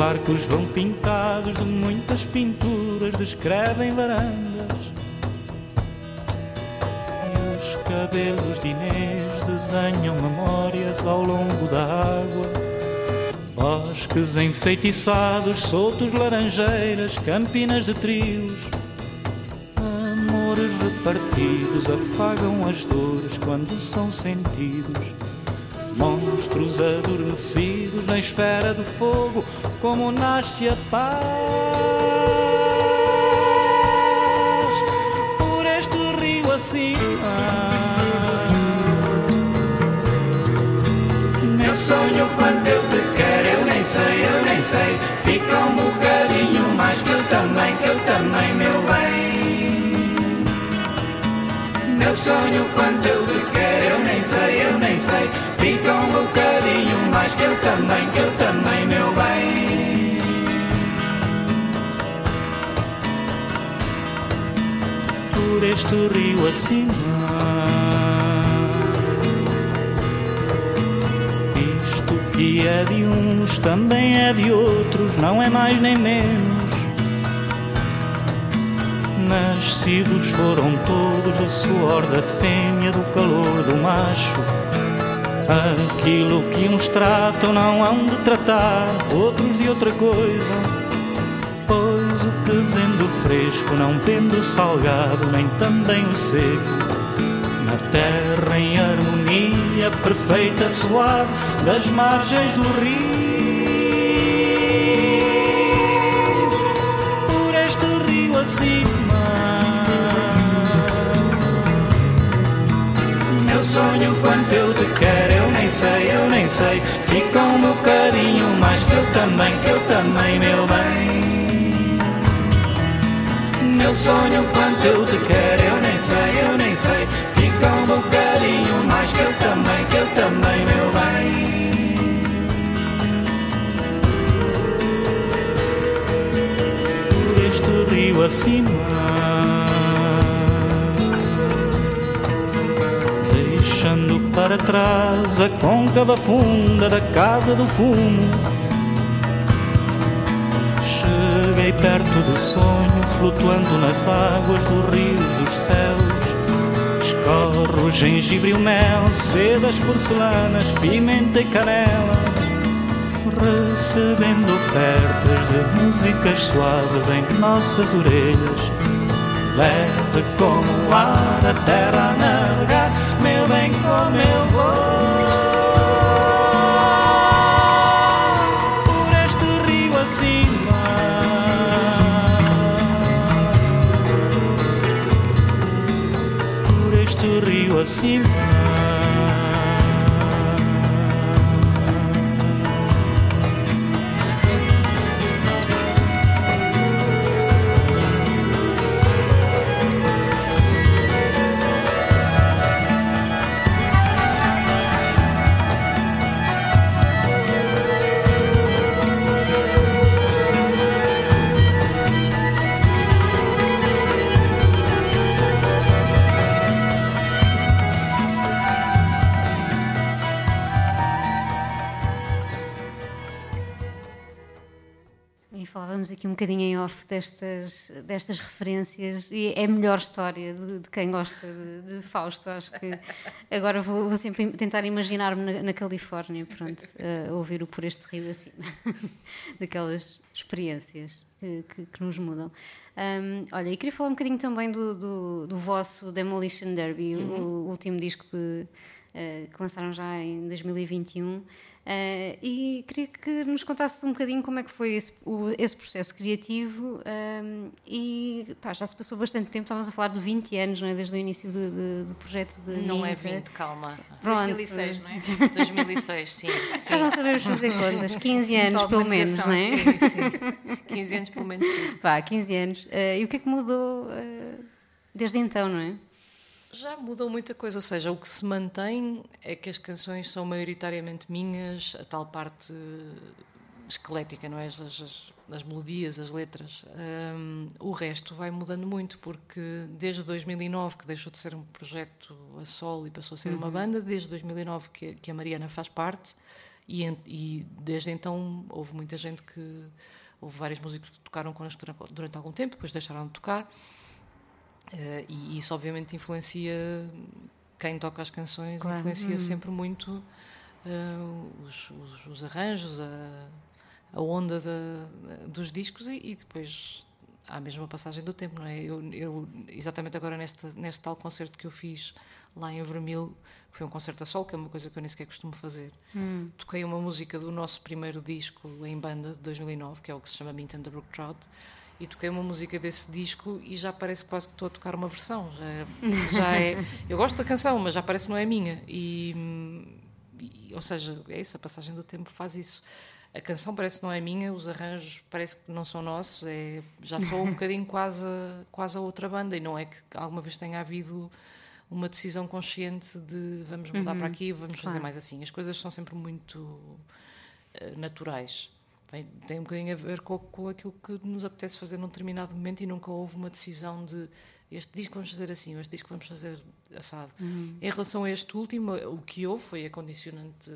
Barcos vão pintados de muitas pinturas, descrevem varandas. E os cabelos de Inês desenham memórias ao longo da água. Bosques enfeitiçados, soltos laranjeiras, campinas de trios. Amores repartidos afagam as dores quando são sentidos. Monstros adormecidos na esfera do fogo, como nasce a paz. Por este rio acima, meu sonho quando eu te quero, eu nem sei, eu nem sei. Fica um bocadinho mais que eu também, que eu também, meu bem. Meu sonho quando eu te quero, eu nem sei, eu nem sei. Fica um bocadinho mais que eu também, que eu também, meu bem. Por este rio acima. Isto que é de uns também é de outros, não é mais nem menos. Nascidos foram todos do suor da fêmea, do calor do macho. Aquilo que uns tratam não hão de tratar, outros de outra coisa. Pois o que vem do fresco não vem do salgado, nem também o seco. Na terra em harmonia perfeita, suave, das margens do rio. Por este rio acima. Sei, um bocadinho mais que eu também, que eu também, meu bem. Meu sonho quanto eu te quero, eu nem sei, eu nem sei. Fica um bocadinho mais que eu também, que eu também, meu bem. Este rio acima. Para trás a côncava funda da casa do fumo. Cheguei perto do sonho, flutuando nas águas do rio dos céus. Escorre o gengibre e o mel, sedas porcelanas, pimenta e canela. Recebendo ofertas de músicas suaves em nossas orelhas. Leve como o ar a terra a navegar, meu bem, como eu vou por este rio acima. Por este rio acima. Falamos aqui um bocadinho em off destas, destas referências e é a melhor história de, de quem gosta de, de, Fausto. Acho que agora vou, vou sempre tentar imaginar-me na, na, Califórnia, pronto, a ouvir o Por Este Rio acima, daquelas experiências que, que, que nos mudam. Um, olha, e queria falar um bocadinho também do, do, do vosso Demolition Derby, uhum. o, o, último disco de, uh, que lançaram já em 2021. Uh, e queria que nos contasse um bocadinho como é que foi esse, o, esse processo criativo um, e pá, já se passou bastante tempo, estávamos a falar de 20 anos, não é? Desde o início de, de, do projeto de Não é 20, calma. Pronto. 2006, não é? 2006, sim. sim. Já não sabemos fazer contas, 15 sim, anos pelo menos, não é? Sim, sim. 15 anos pelo menos, sim. Pá, 15 anos. Uh, e o que é que mudou uh, desde então, não é? Já mudou muita coisa, ou seja, o que se mantém é que as canções são maioritariamente minhas, a tal parte esquelética, não é? As, as, as melodias, as letras. Um, o resto vai mudando muito, porque desde 2009, que deixou de ser um projeto a solo e passou a ser uhum. uma banda, desde 2009 que, que a Mariana faz parte, e, e, desde então houve muita gente que. Houve vários músicos que tocaram connosco durante, durante algum tempo, depois deixaram de tocar. Uh, e isso obviamente influencia quem toca as canções, claro. influencia hum. sempre muito uh, os, os, os, arranjos, a, a onda dos discos e, e, depois há a mesma passagem do tempo, não é? Eu, eu, exatamente agora neste, neste tal concerto que eu fiz lá em Vermil, foi um concerto a sol, que é uma coisa que eu nem sequer costumo fazer. Hum. Toquei uma música do nosso primeiro disco em banda de 2009, que é o que se chama Mint and the Brook Trout e toquei uma música desse disco e já parece quase que estou a tocar uma versão. Já, já é, eu gosto da canção, mas já parece que não é minha. E, e, ou seja, é isso, a passagem do tempo faz isso. A canção parece que não é minha, os arranjos parece que não são nossos, é, já sou um bocadinho quase, quase a outra banda e não é que alguma vez tenha havido uma decisão consciente de vamos mudar uhum. para aqui, vamos fazer mais assim. As coisas são sempre muito uh, naturais tem um bocadinho a ver com, com aquilo que nos apetece fazer num determinado momento e nunca houve uma decisão de este disco vamos fazer assim, este disco vamos fazer assado. Uhum. Em relação a este último, o que houve foi a condicionante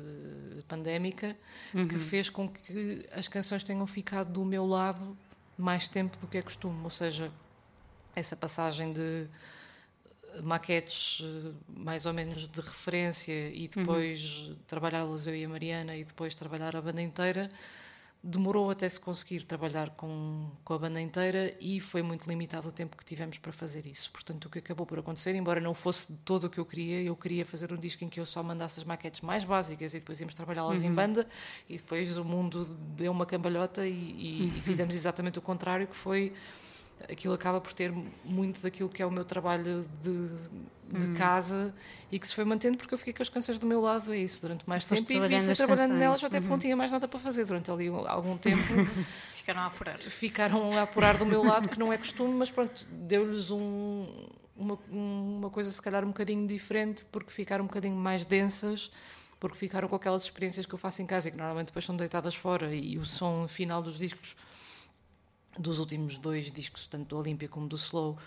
pandémica uhum. que fez com que as canções tenham ficado do meu lado mais tempo do que é costume, ou seja, essa passagem de maquetes eh, mais ou menos de referência e depois uhum. trabalhá-las eu e a Mariana e depois trabalhar a banda inteira demorou até se conseguir trabalhar com, com a banda inteira e foi muito limitado o tempo que tivemos para fazer isso. Portanto, o que acabou por acontecer, embora não fosse de todo o que eu queria, eu queria fazer um disco em que eu só mandasse as maquetes mais básicas e depois íamos trabalhá-las uhum. em banda e depois o mundo deu uma cambalhota e, e, e fizemos exatamente o contrário, que foi aquilo acaba por ter muito daquilo que é o meu trabalho de, de hum. casa e que se foi mantendo porque eu fiquei com as canções do meu lado, é isso, durante mais tempo e fui trabalhando canções. nelas até porque uhum. não tinha mais nada para fazer durante ali algum tempo. Ficaram a apurar. Ficaram a apurar do meu lado, que não é costume, mas pronto, deu-lhes um, uma, uma coisa se calhar um bocadinho diferente porque ficaram um bocadinho mais densas porque ficaram com aquelas experiências que eu faço em casa e que normalmente depois são deitadas fora e o som final dos discos dos últimos dois discos, tanto do Olímpia como do Slow,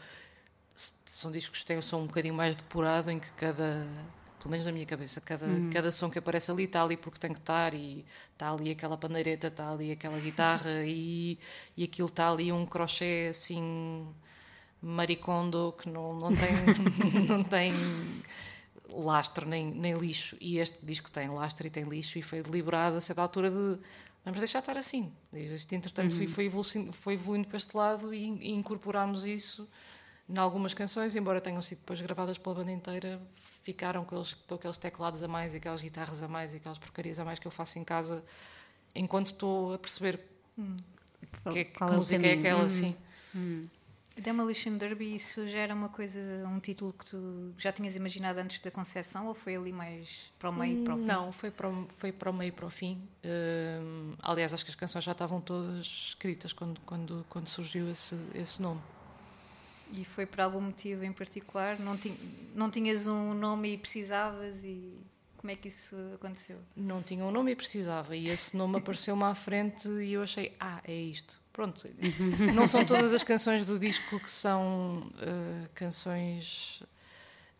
são discos que têm um som um bocadinho mais depurado, em que cada, pelo menos na minha cabeça, cada, uhum. cada som que aparece ali está ali porque tem que estar, e está ali aquela pandeireta, está ali aquela guitarra, e, e aquilo está ali um crochê assim maricondo que não, não tem. não tem lastro nem, nem lixo e este disco tem lastro e tem lixo e foi deliberado a certa altura de vamos deixar estar assim. Este, entretanto, uhum. foi, evoluindo, foi evoluindo para este lado e, e incorporámos isso em algumas canções, embora tenham sido depois gravadas pela banda inteira, ficaram com, eles, com aqueles teclados a mais, e aquelas guitarras a mais, e aquelas porcarias a mais que eu faço em casa, enquanto estou a perceber hum. que, que, que é música é aquela, assim. Hum. Demolition Derby, isso já era uma coisa, um título que tu já tinhas imaginado antes da concepção ou foi ali mais para o meio e para o fim? Não, foi para o, foi para o meio e para o fim. Uh, aliás, acho que as canções já estavam todas escritas quando, quando, quando surgiu esse, esse nome. E foi por algum motivo em particular? Não, ti, não tinhas um nome e precisavas e como é que isso aconteceu? Não tinha um nome e precisava e esse nome apareceu-me à frente e eu achei, ah, é isto pronto, não são todas as canções do disco que são uh, canções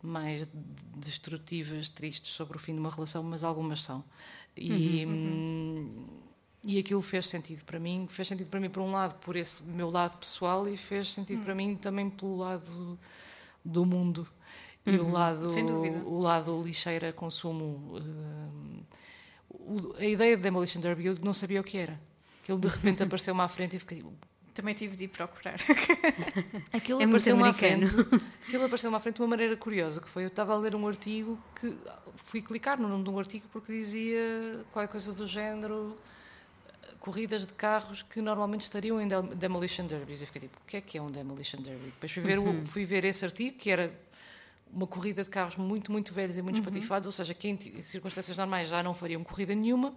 mais destrutivas, tristes sobre o fim de uma relação, mas algumas são. E, uhum, uhum. E aquilo fez sentido para mim, fez sentido para mim por um lado, por esse meu lado pessoal e fez sentido para mim também pelo lado do mundo e o lado Sem dúvida. o lado lixeira consumo o- a ideia de Demolition Derby eu não sabia o que era aquilo de repente apareceu-me à frente e fiquei Também tive de ir procurar. Aquilo É apareceu-me à frente. Aquilo apareceu-me à frente de uma maneira curiosa, que foi eu estava a ler um artigo que fui clicar no nome de um artigo porque dizia qualquer coisa do género corridas de carros que normalmente estariam em dem- demolition derbies. Eu fiquei tipo, o que é que é um demolition derby? Depois fui ver, o- fui ver esse artigo que era uma corrida de carros muito, muito velhos e muito espatifados, ou seja, que em circunstâncias normais já não fariam corrida nenhuma.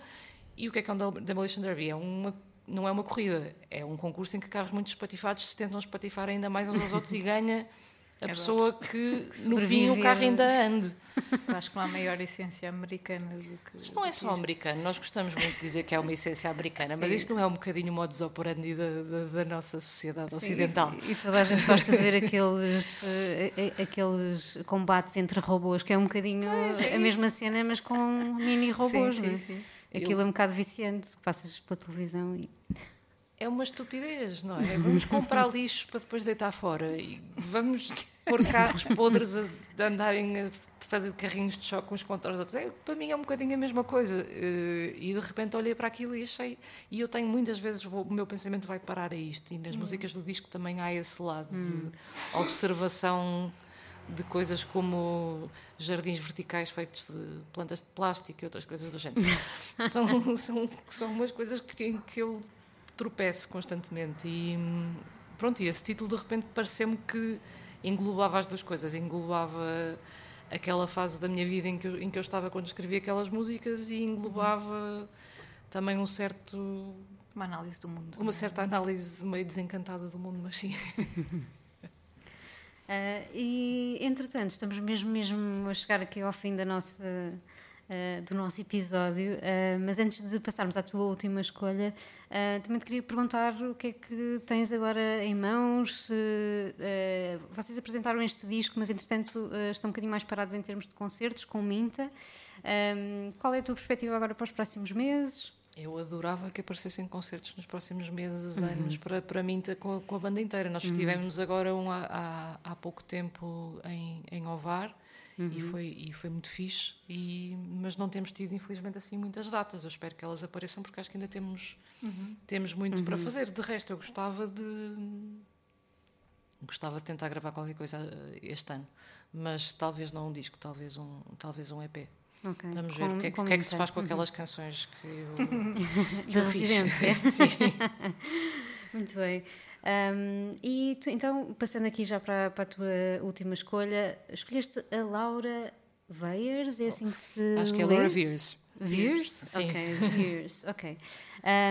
E o que é que é um demolition derby? É uma não é uma corrida, é um concurso em que carros muito espatifados se tentam espatifar ainda mais uns aos outros e ganha a Adoro. pessoa que no fim o carro ainda ande. Acho que não há maior essência americana do que. Isto não é só isto. americano, nós gostamos muito de dizer que é uma essência americana, mas isto não é um bocadinho o modus operandi da, da, da nossa sociedade ocidental. E toda a gente gosta de ver aqueles, eh, aqueles combates entre robôs, que é um bocadinho a mesma cena, mas com mini robôs. Sim, não é? sim, sim. Aquilo é um bocado viciante. Passas pela televisão e. É uma estupidez, não é? Vamos comprar lixo para depois deitar fora e vamos pôr carros podres a, andarem a fazer carrinhos de choque uns contra os outros. É, para mim é um bocadinho a mesma coisa. Eh, E de repente olhei para aquilo e achei. E eu tenho muitas vezes, vou- o meu pensamento vai parar a isto. E nas músicas do disco também há esse lado de observação de coisas como jardins verticais feitos de plantas de plástico e outras coisas do género. são, são, são umas coisas que, que eu tropeço constantemente. E pronto, e esse título de repente pareceu-me que englobava as duas coisas. Englobava aquela fase da minha vida em que eu, em que eu estava quando escrevi aquelas músicas e englobava também um certo Uma análise do mundo. uma certa análise meio desencantada do mundo, mas sim. Ah, e, entretanto, estamos mesmo, mesmo a chegar aqui ao fim da nossa, ah, do nosso episódio, ah, mas antes de passarmos à tua última escolha, também te queria perguntar o que é que tens agora em mãos. vocês apresentaram este disco, mas entretanto estão um bocadinho mais parados em termos de concertos, com o Minta. Qual é a tua perspectiva agora para os próximos meses? Eu adorava que aparecessem concertos nos próximos meses, anos, para, para mim, com a, com a banda inteira. Nós tivemos agora um há, há, há pouco tempo em, em Ovar e, foi, e foi muito fixe, e, mas não temos tido, infelizmente, assim muitas datas. Eu espero que elas apareçam porque acho que ainda temos, temos muito para fazer. De resto, eu gostava de. Gostava de tentar gravar qualquer coisa eh, este ano, mas talvez não um disco, talvez um, talvez um EP. Ok, Vamos ver o que é, que- é que se faz com aquelas canções que eu, que eu fiz. Muito bem. Um, e tu, então, passando aqui já para, para a tua última escolha, escolheste a Laura Weyers, é assim que se Acho que é? Laura Veers. Veers? Sim. Ok, Veers, ok.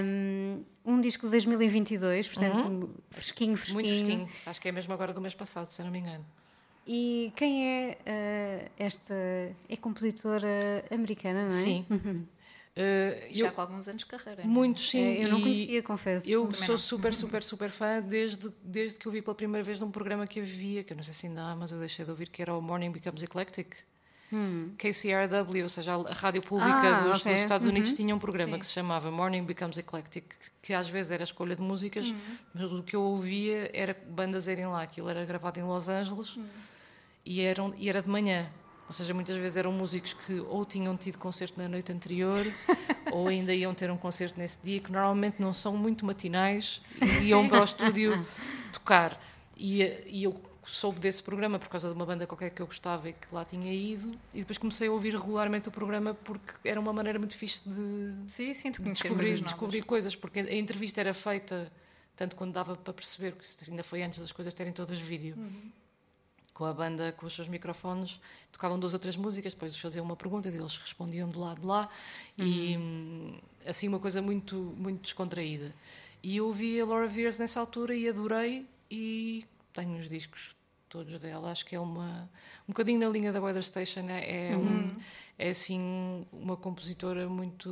Um, um disco de 2022, portanto, fresquinho, fresquinho. Muito fresquinho. Acho que é mesmo agora do mês passado, se eu não me engano. E quem é uh, esta... é compositora americana, não é? Sim. Uh, Já eu, com alguns anos de carreira. muito sim. É, eu não conhecia, confesso. Eu Também sou não. super, super, super fã desde, desde que eu vi pela primeira vez num programa que eu via, que eu não sei se ainda há, mas eu deixei de ouvir, que era o Morning Becomes Eclectic. KCRW, ou seja, a rádio pública Hum. Ah, dos, ok. dos Estados Unidos tinha um programa Sim. que se chamava Morning Becomes Eclectic, que, que às vezes era a escolha de músicas, Uhum. mas o que eu ouvia era bandas irem lá. Aquilo era gravado em Los Angeles e, eram, e era de manhã. Ou seja, muitas vezes eram músicos que ou tinham tido concerto na noite anterior ou ainda iam ter um concerto nesse dia, que normalmente não são muito matinais e iam para o estúdio tocar. E, e eu soube desse programa por causa de uma banda qualquer que eu gostava e que lá tinha ido, e depois comecei a ouvir regularmente o programa porque era uma maneira muito fixe de, Sim, sim, de de descobrir, descobrir coisas, porque a entrevista era feita tanto quando dava para perceber, que ainda foi antes das coisas terem todas vídeo. Com a banda, com os seus microfones, tocavam duas ou três músicas, depois faziam uma pergunta e eles respondiam do lado de lá, e hum, assim uma coisa muito, muito descontraída. E eu ouvi a Laura Veers nessa altura e adorei, e tenho os discos todos dela. Acho que é uma um bocadinho na linha da Weather Station. É, é, um- é assim uma compositora muito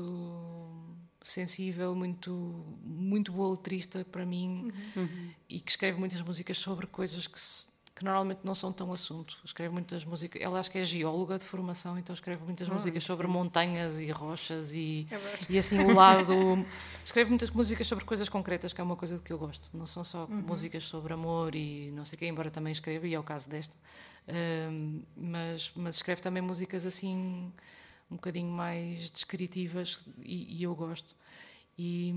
sensível, muito muito boa letrista para mim e que escreve muitas músicas sobre coisas que, se- que normalmente não são tão assunto. Escreve muitas músicas. Ela acho que é geóloga de formação, então escreve muitas músicas sobre montanhas e rochas e, e assim o lado. escreve muitas músicas sobre coisas concretas, que é uma coisa de que eu gosto. Não são só músicas sobre amor e não sei o quê, embora também escreva, e é o caso desta. Ahm, mas, mas escreve também músicas assim um bocadinho mais descritivas e, e eu gosto. E,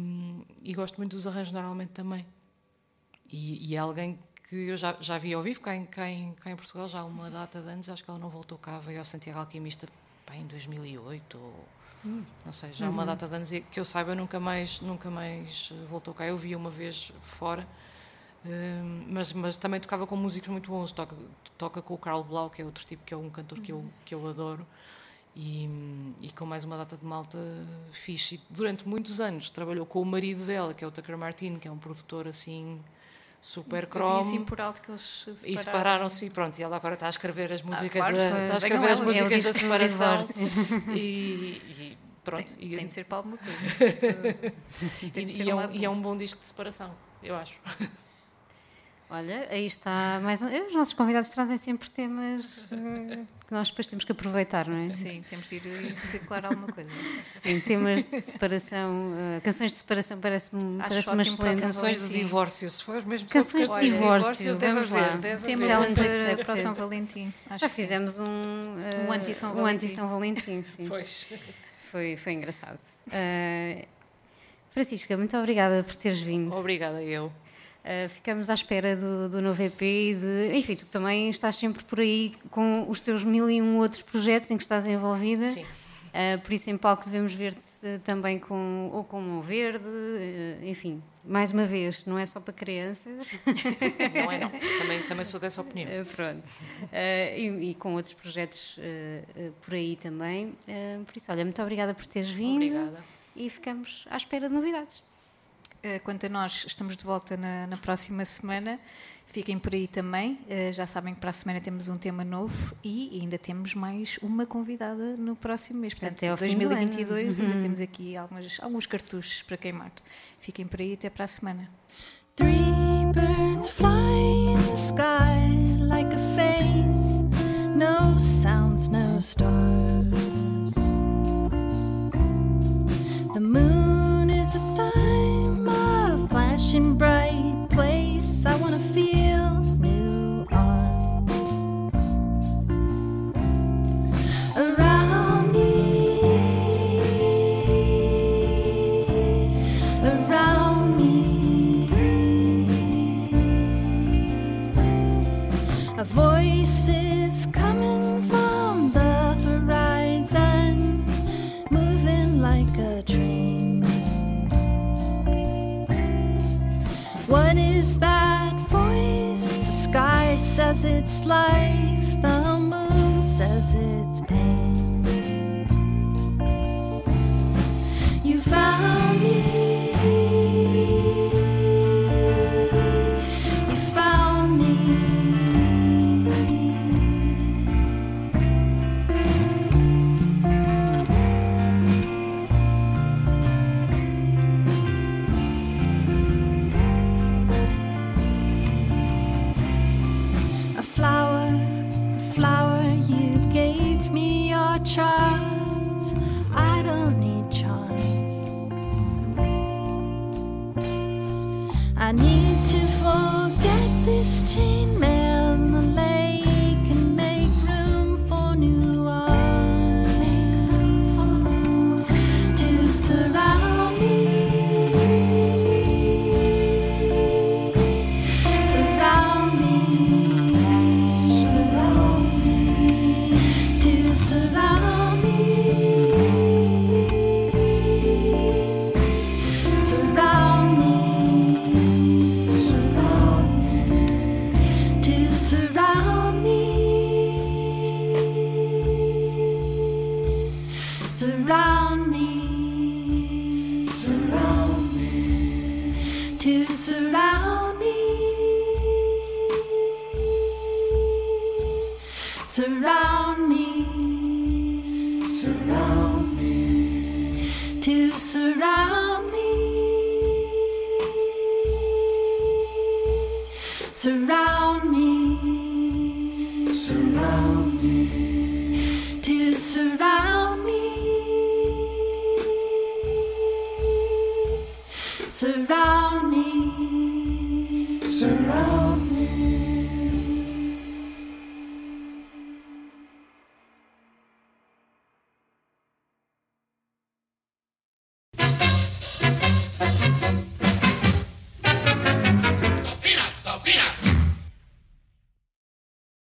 e gosto muito dos arranjos normalmente também. E, e é alguém que eu já, já vi ao vivo cá em, cá, em, cá em Portugal já há uma data de anos, acho que ela não voltou cá, veio ao Santiago Alquimista pá, em 2008 ou não sei, já há uma data de anos e que eu saiba nunca mais, nunca mais voltou cá. Eu vi uma vez fora, hum, mas, mas também tocava com músicos muito bons. Toca, toca com o Carl Blau, que é outro tipo, que é um cantor que eu, que eu adoro. E, e com mais uma data de malta fixe. E durante muitos anos trabalhou com o marido dela, que é o Tucker Martin, que é um produtor assim super cromo. assim por alto que eles se E separaram. separaram-se e pronto, e ela agora está a escrever as músicas claro, da, está a escrever as. É músicas da separação e, e pronto. Tem, e, tem de ser para alguma coisa. e- tem de e é um e é um bom disco de separação, eu acho. Olha, aí está mais um. Os nossos convidados trazem sempre temas eh, que nós depois temos que aproveitar, não é? Sim, temos de ir reciclar alguma coisa. Sim, temas de separação, eh, canções de separação parece-me parece o excelente. São Canções de Valentim. divórcio, se for mesmo só Canções de canções divórcio, vamos lá. deve Tema haver. Challenge para, São Valentim. Acho Já fizemos um, eh, Um anti-São um Valentim. anti-São Valentim, sim. Pois. Foi, foi engraçado. Eh, Francisca, muito obrigada por teres vindo. Obrigada, eu. Uh, ficamos à espera do, do novo EP e de. Enfim, tu também estás sempre por aí com os teus mil e um outros projetos em que estás envolvida. Sim. Uh, por isso, em palco, devemos ver-te uh, também com, ou com mão verde, uh, enfim, mais uma vez, não é só para crianças. Não é não. Também, também sou dessa opinião. Uh, pronto. E, e com outros projetos por aí também. Por isso, olha, muito obrigada por teres vindo Obrigada. e ficamos à espera de novidades. Eh, Quanto a nós, estamos de volta na, na próxima semana. Fiquem por aí também. Eh, Já sabem que para a semana temos um tema novo e ainda temos mais uma convidada no próximo mês. Portanto, ano. 2022 ainda temos aqui algumas, alguns cartuchos para queimar. Fiquem por aí até para a semana. Three birds fly in the sky like a